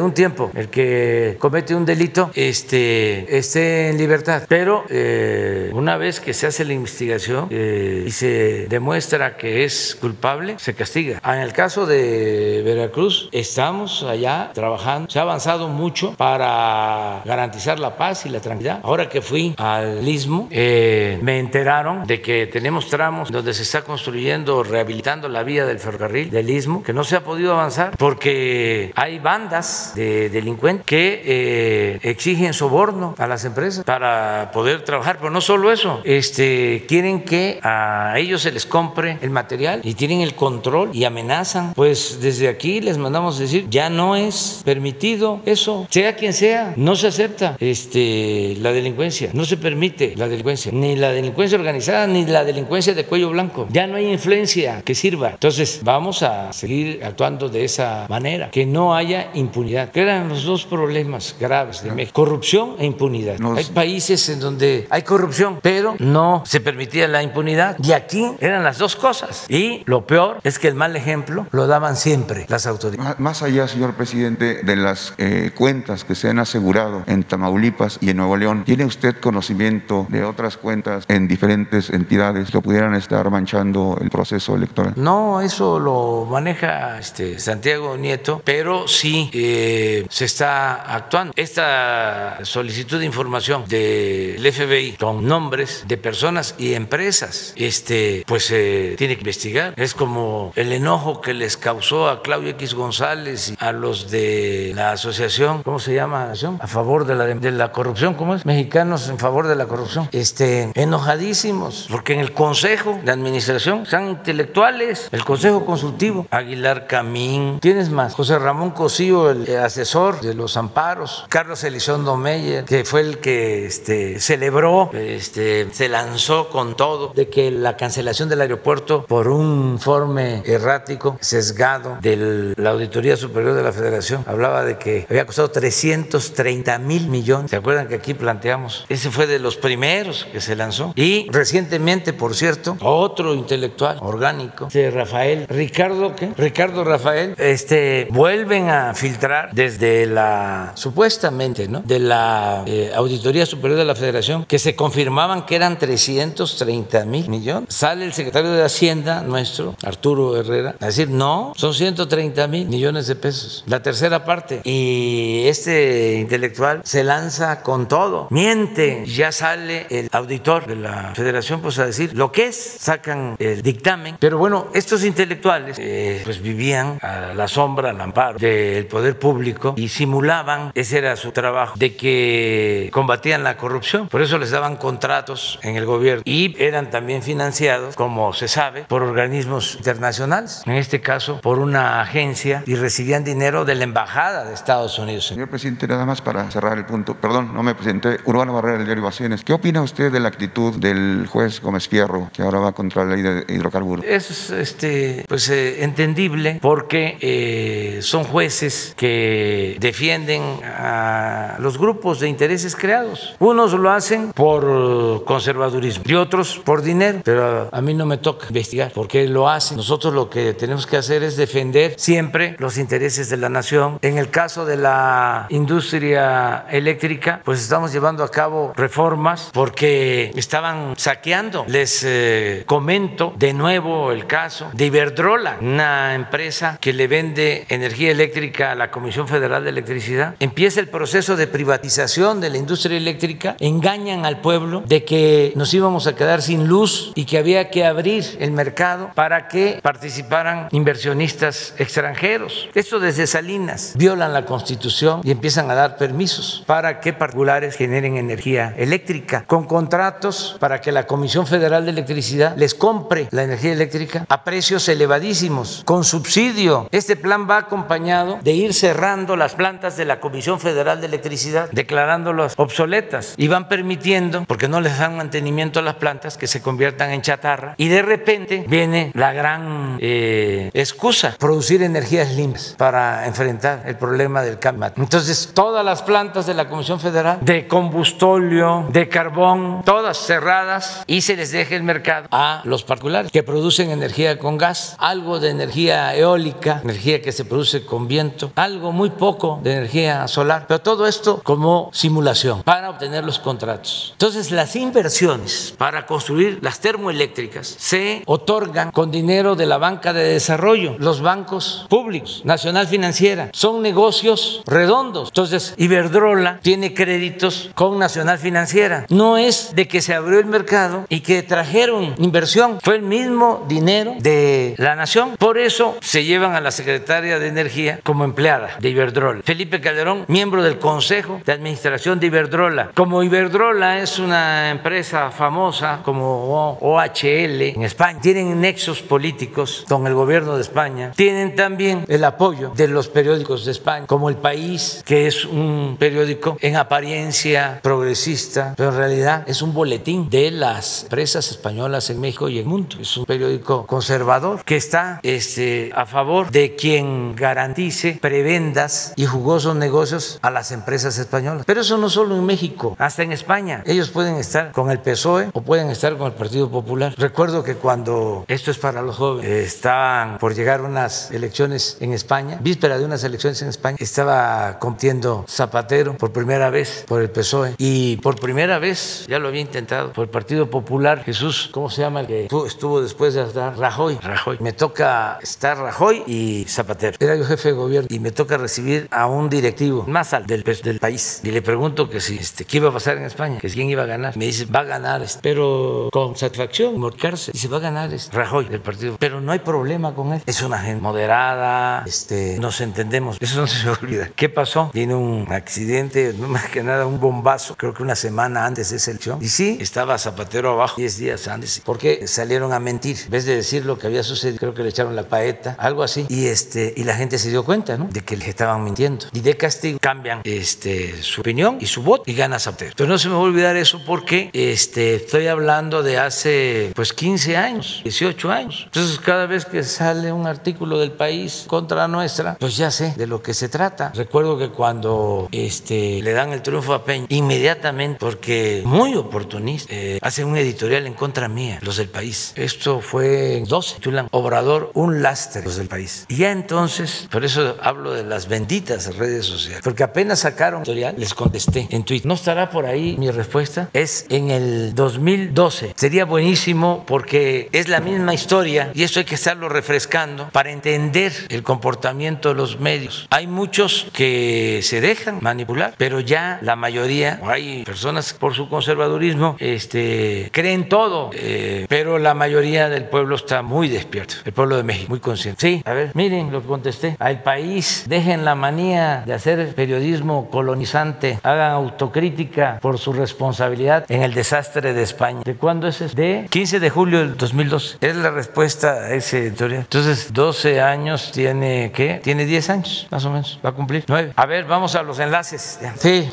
un tiempo el que comete un delito este, esté en libertad, pero eh, una vez que se hace la investigación y se demuestra que es culpable, se castiga. En el caso de Veracruz, estamos allá trabajando. Se ha avanzado mucho para garantizar la paz y la tranquilidad. Ahora que fui al Istmo, eh, me enteraron de que tenemos tramos donde se está construyendo, rehabilitando la vía del ferrocarril del Istmo, que no se ha podido avanzar porque hay bandas de delincuentes que eh, exigen soborno a las empresas para poder trabajar. Pero no solo eso, este, quieren que a ellos se les compre el material y tienen el control y amenazan. Pues desde aquí les mandamos decir, ya no es permitido eso, sea quien sea, no se acepta este, la delincuencia, no se permite la delincuencia, ni la delincuencia organizada, ni la delincuencia de cuello blanco. Ya no hay influencia que sirva. Entonces vamos a seguir actuando de esa manera, que no haya impunidad, que eran los dos problemas graves de México, corrupción e impunidad. Hay países en donde hay corrupción, pero no se permitía la impunidad y aquí eran las dos cosas. Y lo Lo peor es que el mal ejemplo lo daban siempre las autoridades. Más allá, señor presidente, de las eh, cuentas que se han asegurado en Tamaulipas y en Nuevo León, ¿tiene usted conocimiento de otras cuentas en diferentes entidades que pudieran estar manchando el proceso electoral? No, eso lo maneja este, Santiago Nieto, pero sí eh, se está actuando. Esta solicitud de información del FBI con nombres de personas y empresas, este, pues se tiene que investigar. Es como el enojo que les causó a Claudio X González y a los de la asociación, ¿cómo se llama? A favor de la, de la corrupción, ¿cómo es? Mexicanos en favor de la corrupción. Este, enojadísimos, porque en el Consejo de Administración están intelectuales, el Consejo Consultivo, Aguilar Camín, ¿tienes más? José Ramón Cosío, el asesor de los amparos, Carlos Elizondo Meyer, que fue el que este, celebró, este, se lanzó con todo de que la cancelación del aeropuerto por un informe errático, sesgado de la Auditoría Superior de la Federación, hablaba de que había costado 330 mil millones. ¿Se acuerdan que aquí planteamos? Ese fue de los primeros que se lanzó. Y recientemente, por cierto, otro intelectual orgánico, de Rafael, Ricardo, ¿qué? Ricardo Rafael, este, vuelven a filtrar desde la, supuestamente, ¿no? De la eh, Auditoría Superior de la Federación, que se confirmaban que eran 330 mil millones. Sale el secretario de Hacienda nuestro, Arturo Herrera, a decir, no, son 130 mil millones de pesos, la tercera parte. Y este intelectual se lanza con todo, miente, ya sale el auditor de la federación pues a decir lo que es, sacan el dictamen. Pero bueno, estos intelectuales eh, pues vivían a la sombra, al amparo del poder público y simulaban, ese era su trabajo, de que combatían la corrupción. Por eso les daban contratos en el gobierno y eran también financiados, como se sabe, por organismos internacionales, en este caso por una agencia y recibían dinero de la embajada de Estados Unidos. Señor presidente, nada más para cerrar el punto, perdón, no me presenté, Urbano Barrera del diario. ¿Qué opina usted de la actitud del juez Gómez Fierro, que ahora va contra la ley de hidrocarburos? Es este, pues, eh, entendible porque eh, son jueces que defienden a los grupos de intereses creados. Unos lo hacen por conservadurismo y otros por dinero, pero a mí no me toca investigar por qué lo hacen. Nosotros lo que tenemos que hacer es defender siempre los intereses de la nación. En el caso de la industria eléctrica, pues estamos llevando a cabo reformas porque estaban saqueando. Les eh, comento de nuevo el caso de Iberdrola, una empresa que le vende energía eléctrica a la Comisión Federal de Electricidad. Empieza el proceso de privatización de la industria eléctrica, engañan al pueblo de que nos íbamos a quedar sin luz y que había que abrir el mercado para que participaran inversionistas extranjeros. Esto desde Salinas violan la Constitución y empiezan a dar permisos para que particulares generen energía eléctrica con contratos para que la Comisión Federal de Electricidad les compre la energía eléctrica a precios elevadísimos, con subsidio. Este plan va acompañado de ir cerrando las plantas de la Comisión Federal de Electricidad, declarándolas obsoletas y van permitiendo, porque no les dan mantenimiento a las plantas, que se conviertan en chatarra y de repente viene la gran eh, excusa, producir energías limpias para enfrentar el problema del cambio. Entonces, todas las plantas de la Comisión Federal de combustóleo, de carbón, todas cerradas y se les deja el mercado a los particulares que producen energía con gas, algo de energía eólica, energía que se produce con viento, algo muy poco de energía solar, pero todo esto como simulación para obtener los contratos. Entonces, las inversiones para construir las termoeléctricas se otorgan con dinero de la banca de desarrollo, los bancos públicos, Nacional Financiera, son negocios redondos. Entonces, Iberdrola tiene créditos con Nacional Financiera. No es de que se abrió el mercado y que trajeron inversión, fue el mismo dinero de la nación. Por eso se llevan a la secretaria de Energía como empleada de Iberdrola. Felipe Calderón, miembro del Consejo de Administración de Iberdrola. Como Iberdrola es una empresa famosa como OHL en España, tienen nexos políticos con el gobierno de España, tienen también el apoyo de los periódicos de España, como El País, que es un periódico en apariencia progresista, pero en realidad es un boletín de las empresas españolas en México y el mundo. Es un periódico conservador que está este, a favor de quien garantice prebendas y jugosos negocios a las empresas españolas. Pero eso no solo en México, hasta en España. Ellos pueden estar con el PSOE o pueden estar con el Partido Popular. Recuerdo que cuando esto es para los jóvenes. Estaban por llegar unas elecciones en España, víspera de unas elecciones en España. Estaba compitiendo Zapatero por primera vez por el PSOE y por primera vez, ya lo había intentado, por el Partido Popular. Jesús, ¿cómo se llama el que estuvo después de? Rajoy. Rajoy. Me toca estar Rajoy y Zapatero. Era yo jefe de gobierno y me toca recibir a un directivo más alto del, del país. Y le pregunto que si, este, qué iba a pasar en España, que quién iba a ganar. Me dice, va a ganar, este, pero con satisfacción, morcarse. Dice, va a ganar este, Rajoy del partido. Pero no hay problema con él. Es una gente moderada, este, nos entendemos. Eso no se olvida. ¿Qué pasó? Tiene un accidente, no más que nada un bombazo, creo que una semana antes de esa elección. Y sí, estaba Zapatero abajo 10 días antes. Porque salieron a mentir. En vez de decir lo que había sucedido, creo que le echaron la paeta, algo así. Y, este, y la gente se dio cuenta, ¿no? De que les estaban mintiendo. Y de castigo cambian este, su opinión y su voto y gana Zapatero. Pero no se me va a olvidar eso porque este, estoy hablando de hace pues 15 años, 18 años. Entonces cada vez que sale un artículo del país contra nuestra, pues ya sé de lo que se trata. Recuerdo que cuando este, le dan el triunfo a Peña, inmediatamente, porque muy oportunista, eh, hacen un editorial en contra mía, los del país. Esto fue en 12, titulan Obrador, un lastre, del país. Y ya entonces, por eso hablo de las benditas redes sociales, porque apenas sacaron editorial, les contesté en Twitter. No estará por ahí mi respuesta, es en el 2012. Sería buenísimo porque es la misma historia y esto hay que estarlo refrescando para entender el comportamiento de los medios. Hay muchos que se dejan manipular, pero ya la mayoría, hay personas por su conservadurismo, este, creen todo, eh, pero la mayoría del pueblo está muy despierto, el pueblo de México, muy consciente. Sí, a ver, miren lo que contesté. Al país, dejen la manía de hacer periodismo colonizante, hagan autocrítica por su responsabilidad en el desastre de España. ¿De cuándo es eso? De 15 de julio del 2012. Es la respuesta a ese editorial. Entonces, 12 años tiene, ¿qué? Tiene 10 años, más o menos. Va a cumplir 9. A ver, vamos a los enlaces. Sí,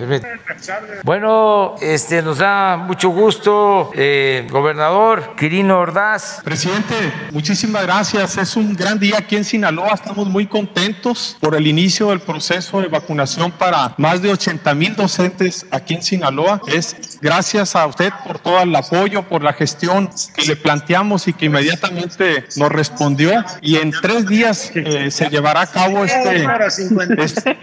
Bueno, este, nos da mucho gusto, eh, gobernador Quirino Ordaz. Presidente, muchísimas gracias. Es un gran día aquí en Sinaloa. Estamos muy contentos por el inicio del proceso de vacunación para más de 80 mil docentes aquí en Sinaloa. Es gracias a usted por todo el apoyo, por la gestión que le planteamos y que inmediatamente nos respondió. Y en tres días eh, se llevará a cabo este, este,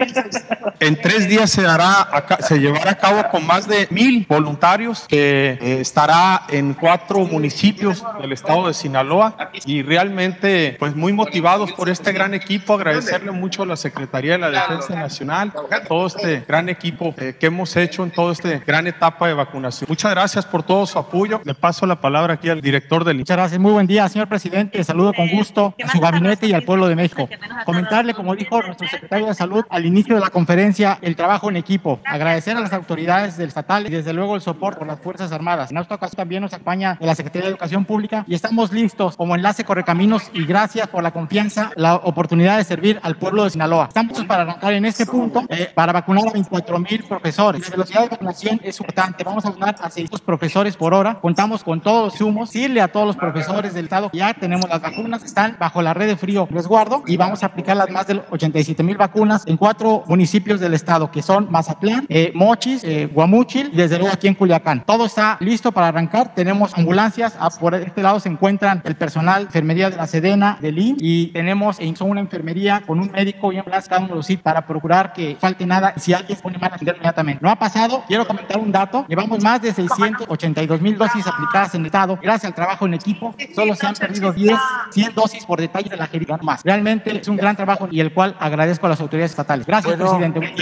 en tres días se hará se llevará a cabo con más de mil voluntarios que eh, estará en cuatro municipios del estado de Sinaloa y realmente pues muy motivados por este gran equipo. Agradecerle mucho a la Secretaría de la Defensa Nacional, todo este gran equipo eh, que hemos hecho en toda esta gran etapa de vacunación. Muchas gracias por todo su apoyo. Le paso la palabra aquí al director del Muchas gracias. Muy buen día, señor presidente. Saludo con gusto a su gabinete y al pueblo de México. Comentarle, como dijo nuestro secretario de Salud al inicio de la conferencia, el trabajo en equipo. Agradecer a las autoridades del estatal y desde luego el soporte por las Fuerzas Armadas. En esta ocasión también nos acompaña de la Secretaría de Educación Pública y estamos listos como enlace Correcaminos y gracias por la confianza, la oportunidad de servir al pueblo de Sinaloa. Estamos para arrancar en este punto eh, para vacunar a 24 mil profesores. La velocidad de vacunación es importante. Vamos a vacunar a 600 profesores por hora. Contamos con todos los sumos. Sirle a todos los profesores del estado. Ya tenemos las vacunas, están bajo la red de frío resguardo y vamos a aplicar las más de 87 mil vacunas en cuatro municipios del estado que son Mazatlán, eh, Mochis, eh, Guamúchil y desde luego aquí en Culiacán. Todo está listo para arrancar. Tenemos ambulancias. Ah, por este lado se encuentran el personal, enfermería de la Sedena, del IN y tenemos una enfermería con un médico y un cada uno de para procurar que falte nada. Si alguien se pone mal, atender inmediatamente. No ha pasado. Quiero comentar un dato. Llevamos más de 682 mil dosis aplicadas en el estado. Gracias al trabajo en equipo, solo se han perdido 10, 100 dosis por detalles de la jerga más. Realmente es un gran trabajo y el cual agradezco a las autoridades estatales. Gracias, presidente.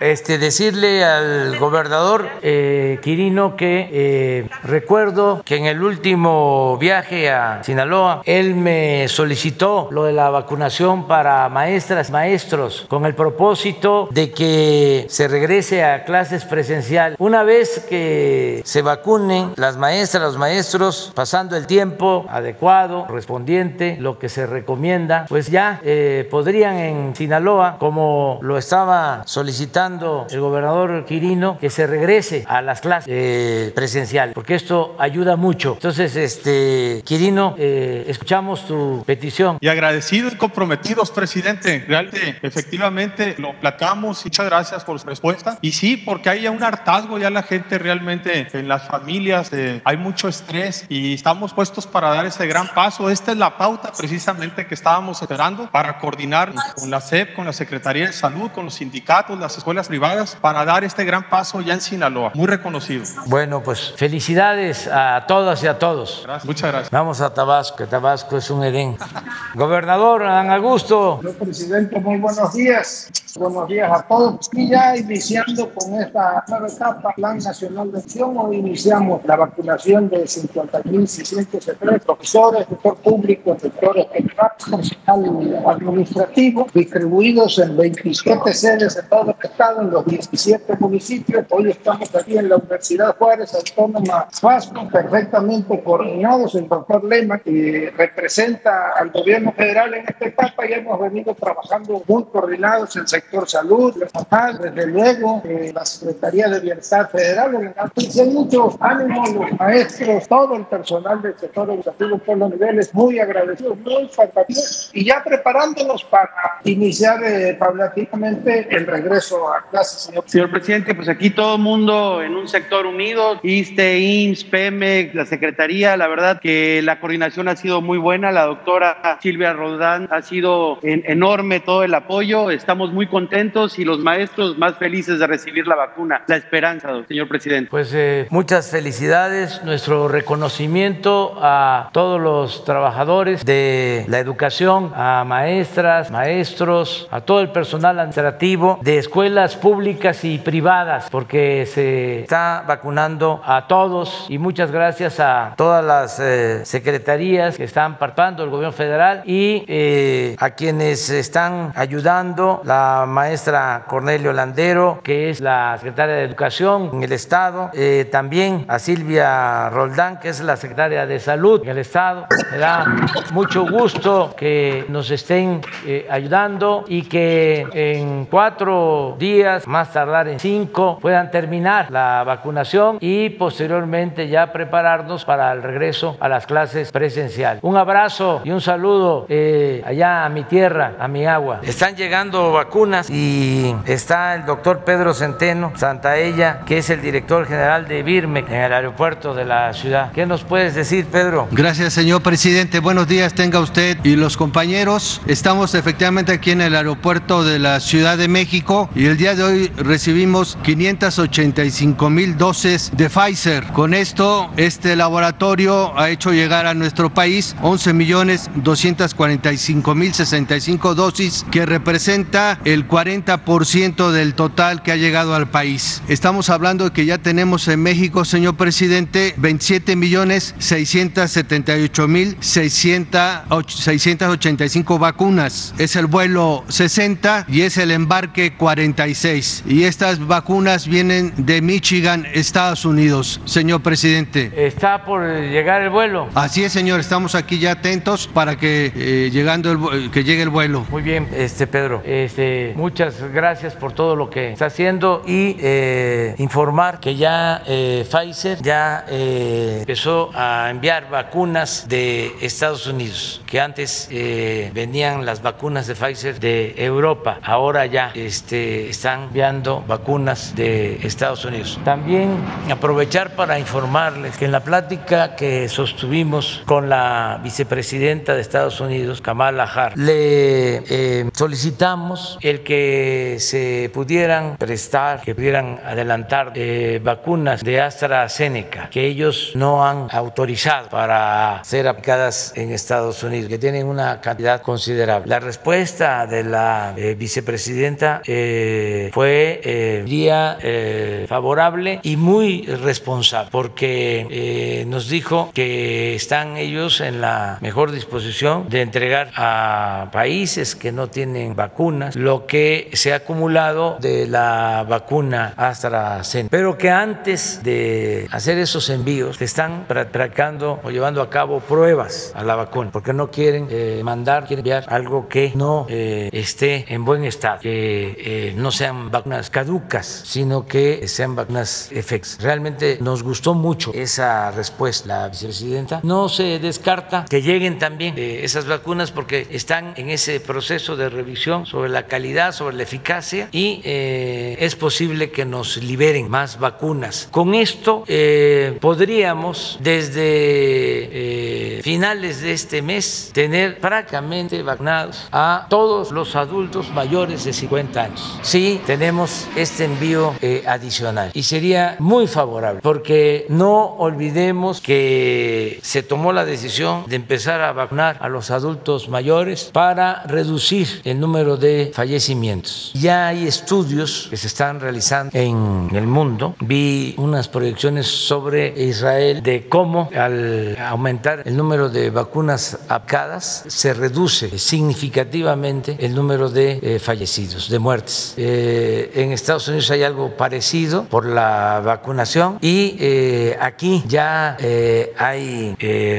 Este, decirle al gobernador eh, Quirino que eh, recuerdo que en el último viaje a Sinaloa, él me solicitó lo de la vacunación para maestras, maestros, con el propósito de que se regrese a clases presencial. Una vez que se vacunen las maestras, los maestros, pasando el tiempo adecuado, correspondiente, lo que se recomienda, pues ya eh, podrían en Sinaloa, como lo estaba solicitando el gobernador Quirino que se regrese a las clases eh, presenciales, porque esto ayuda mucho. Entonces, este Quirino, eh, escuchamos tu petición. Agradecidos y comprometidos, presidente. Realmente, efectivamente, lo placamos. Muchas gracias por su respuesta. Y sí, porque hay un hartazgo ya la gente realmente en las familias, eh, hay mucho estrés y estamos puestos para dar ese gran paso. Esta es la pauta precisamente que estábamos esperando para coordinar con la SEP, con la Secretaría de Salud, con los sindicatos, las escuelas privadas, para dar este gran paso ya en Sinaloa. Muy reconocido. Bueno, pues felicidades a todas y a todos. Muchas gracias. Vamos a Tabasco, que Tabasco es un Edén. Gobernador, Dan Augusto. Señor presidente, muy buenos días. Buenos días a todos. Y ya iniciando con esta nueva etapa, Plan Nacional de Acción, hoy iniciamos la vacunación de 50.603 profesores, sector público, sectores personal administrativo, distribuidos en 27 sedes en todo el estado, en los 17 municipios. Hoy estamos aquí en la Universidad Juárez Autónoma Vasco, perfectamente coordinados. El doctor Lema, que representa al gobierno federal en esta etapa, y hemos venido trabajando muy coordinados en el sector salud, desde luego, eh, la Secretaría de Bienestar Federal, en mucho ánimo los maestros, todo el personal del sector educativo por los niveles, muy agradecidos, muy participativos y ya preparándonos para iniciar eh, paulatinamente el regreso a clases, señor. Señor presidente, pues aquí todo el mundo en un sector unido, ISTE, IMSS, PEMEX, la Secretaría, la verdad que la coordinación ha sido muy buena, la doctora Silvia Rodán ha sido en, enorme todo el apoyo, estamos muy contentos y los maestros más felices de recibir la vacuna, la esperanza, señor presidente. Pues eh, muchas felicidades, nuestro reconocimiento a todos los trabajadores de la educación, a maestras, maestros, a todo el personal administrativo de escuelas públicas y privadas, porque se está vacunando a todos y muchas gracias a todas las eh, secretarías que están participando, el gobierno federal y eh, a quienes están ayudando, la maestra Cornelio Landero, que es la secretaria de Educación en el Estado, eh, también a Silvia Roldán, que es la secretaria de Salud en el Estado. Me da mucho gusto que nos estén eh, ayudando y que en cuatro días, más tardar en cinco, puedan terminar la vacunación y posteriormente ya prepararnos para el regreso a las clases presenciales. Un abrazo y un saludo eh, allá a mi tierra, a mi agua. Están llegando vacunas y está el doctor Pedro Centeno Santaella, que es el director general de Birmec en el aeropuerto de la ciudad. ¿Qué nos puedes decir, Pedro? Gracias, señor presidente. Buenos días, tenga usted y los compañeros. Estamos efectivamente aquí en el aeropuerto de la Ciudad de México y el día de hoy recibimos 585 mil dosis de Pfizer. Con esto, este laboratorio ha hecho llegar a nuestro país 11 millones 245 mil 65 dosis, que representa el 40% del total que ha llegado al país. Estamos hablando de que ya tenemos en México, señor presidente, 27 millones 678 mil 685 vacunas. Es el vuelo 60 y es el embarque 46. Y estas vacunas vienen de Michigan, Estados Unidos, señor presidente. Está por llegar el vuelo. Así es, señor. Estamos aquí ya atentos para que eh, llegando el, que llegue el vuelo. Muy bien, este Pedro. Este, muchas gracias por todo lo que está haciendo y eh, informar que ya eh, Pfizer ya eh, empezó a enviar vacunas de Estados Unidos, que antes venían las vacunas de Pfizer de Europa, ahora ya este, están enviando vacunas de Estados Unidos. También aprovechar para informarles que en la plática que sostuvimos con la vicepresidenta de Estados Unidos, Kamala Harris, le solicitamos el que se pudieran prestar, que pudieran adelantar eh, vacunas de AstraZeneca, que ellos no han autorizado para ser aplicadas en Estados Unidos, que tienen una cantidad considerable. La respuesta de la eh, vicepresidenta eh, fue eh, día favorable y muy responsable, porque nos dijo que están ellos en la mejor disposición de entregar a países que no tienen vacunas lo que se ha acumulado de la vacuna AstraZeneca. Pero que antes de hacer esos envíos se están practicando o llevando a cabo pruebas a la vacuna, porque no quieren eh, mandar, quieren enviar algo que no eh, esté en buen estado, que eh, no sean vacunas caducas, sino que sean vacunas efectivas. Realmente nos gustó mucho esa respuesta, la vicepresidenta. No se descarta que lleguen también esas vacunas porque están en ese proceso de revisión sobre la calidad, sobre la eficacia y es posible que nos liberen más vacunas. Con esto podríamos desde finales de este mes tener prácticamente vacunados a todos los adultos mayores de 50 años. Sí, tenemos este envío eh, adicional y sería muy favorable porque no olvidemos que se tomó la decisión de empezar a vacunar a los adultos mayores para reducir el número de Ya hay estudios que se están realizando en el mundo. Vi unas proyecciones sobre Israel de cómo al aumentar el número de vacunas aplicadas se reduce significativamente el número de eh, fallecidos, de muertes. Eh, en Estados Unidos hay algo parecido por la vacunación y eh, aquí ya hay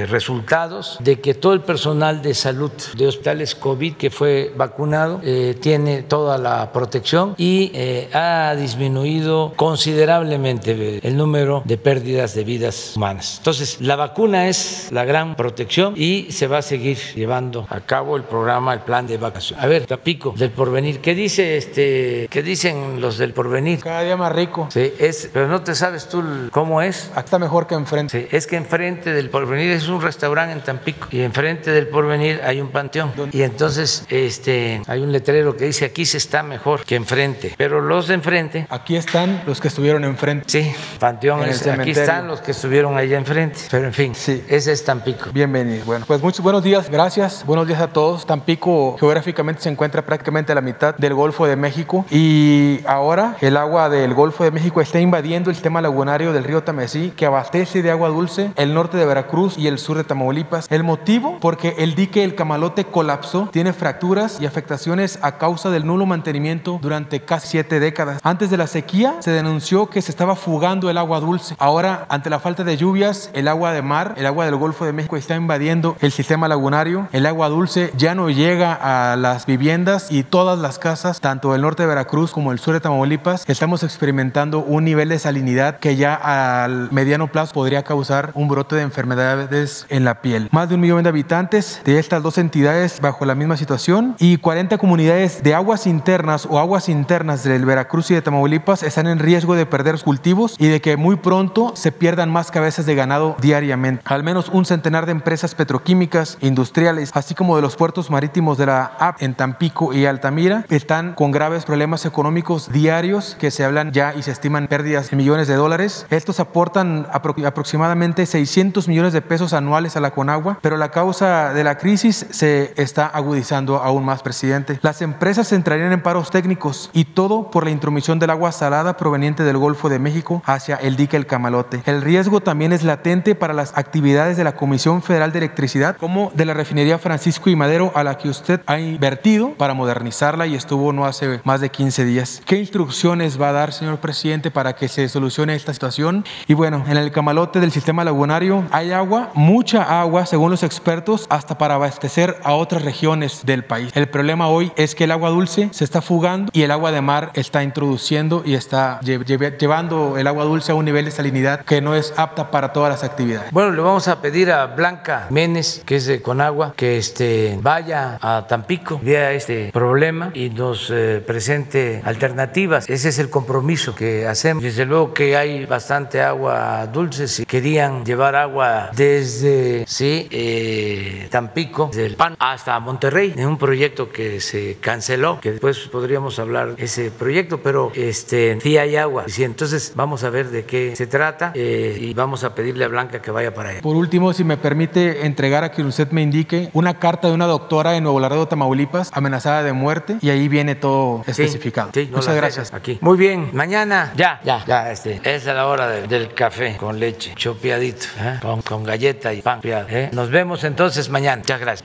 resultados de que todo el personal de salud de hospitales COVID que fue vacunado tiene toda la protección y ha disminuido considerablemente el número de pérdidas de vidas humanas. Entonces, la vacuna es la gran protección y se va a seguir llevando a cabo el programa, el plan de vacación. A ver, Tapico, del porvenir, ¿qué dice este, qué dicen los del porvenir? Cada día más rico. Sí, es, pero no te sabes tú cómo es. Aquí está mejor que enfrente. Sí, es que enfrente del porvenir es un restaurante en Tampico y enfrente del porvenir hay un panteón. Y entonces este, hay un letrero que dice aquí se está mejor que enfrente. Pero los de enfrente. Aquí están los que estuvieron enfrente. Sí, panteón es, aquí están los que estuvieron allá enfrente. Pero en fin, sí. ese es Tampico. Bienvenido. Bueno, pues muchos buenos días, gracias. Buenos días a todos. Tampico geográficamente se encuentra prácticamente a la mitad del Golfo de México y ahora el agua del Golfo de México está invadiendo el sistema lagunario del río Tamesí que abastece de agua dulce el norte de Veracruz y el sur de Tamaulipas. El motivo, porque el dique El Camalote colapsó, tiene fracturas y afectaciones a causa del nulo mantenimiento durante casi siete décadas. Antes de la sequía se denunció que se estaba fugando el agua dulce. Ahora, ante la falta de lluvias, el agua de mar, el agua del Golfo de México está invadiendo el sistema lagunario. El agua dulce ya no llega a las viviendas y todas las casas, tanto el norte de Veracruz como el sur de Tamaulipas, estamos experimentando un nivel de salinidad que ya al mediano plazo podría causar un brote de enfermedades en la piel. Más de un millón de habitantes de estas dos entidades bajo la misma situación y 40 comunidades de aguas internas o aguas internas del Veracruz y de Tamaulipas están en riesgo de perder cultivos y de que muy pronto se pierdan más cabezas de ganado diariamente. Al menos un centenar de empresas petroquímicas, industriales, así como de los puertos marítimos de la AP en Tampico y Altamira, están con graves problemas económicos diarios que se hablan ya y se estiman pérdidas de millones de dólares. Estos aportan aproximadamente 600 millones de pesos anuales a la Conagua, pero la causa de la crisis se está agudizando aún más, presidente. Las empresas entrarían en paros técnicos y todo por la intromisión del agua salada proveniente del Golfo de México hacia el dique El Camalote. El riesgo también es latente para las actividades de la Comisión Federal de Electricidad, como de la refinería Francisco y Madero, a la que usted ha invertido para modernizarla y estuvo no hace más de 15 días. ¿Qué instrucciones va a dar, señor presidente, para que se solucione esta situación? Y bueno, en el camalote del sistema lagunario hay agua, mucha agua, según los expertos, hasta para abastecer a otras regiones del país. El problema hoy es que el agua dulce se está fugando y el agua de mar está introduciendo y está llevando el agua dulce a un nivel de salinidad que no es apta para todas las actividades. Bueno, le vamos a pedir a Blanca Menes, que es de Conagua, que este, vaya a Tampico, vea este problema y nos eh, presente alternativas. Ese es el compromiso que hacemos. Desde luego que hay bastante agua dulce. Si querían llevar agua desde sí, eh, Tampico, desde el PAN hasta Monterrey, en un proyecto que se canceló, que después podríamos hablar de ese proyecto, pero este, sí hay agua. Sí, entonces vamos a ver de qué se trata eh, y vamos a pedirle a Blanca que vaya para allá. Por último, si me permite entregar a quien usted me indique una carta de una doctora en Nuevo Laredo, Tamaulipas, amenazada de muerte, y ahí viene todo especificado. Muchas gracias. Aquí. Muy bien, mañana ya, ya, ya, este, es la hora del café con leche, chopiadito, ¿eh? con, con, galleta y pan. ¿eh? Nos vemos entonces mañana. Muchas gracias.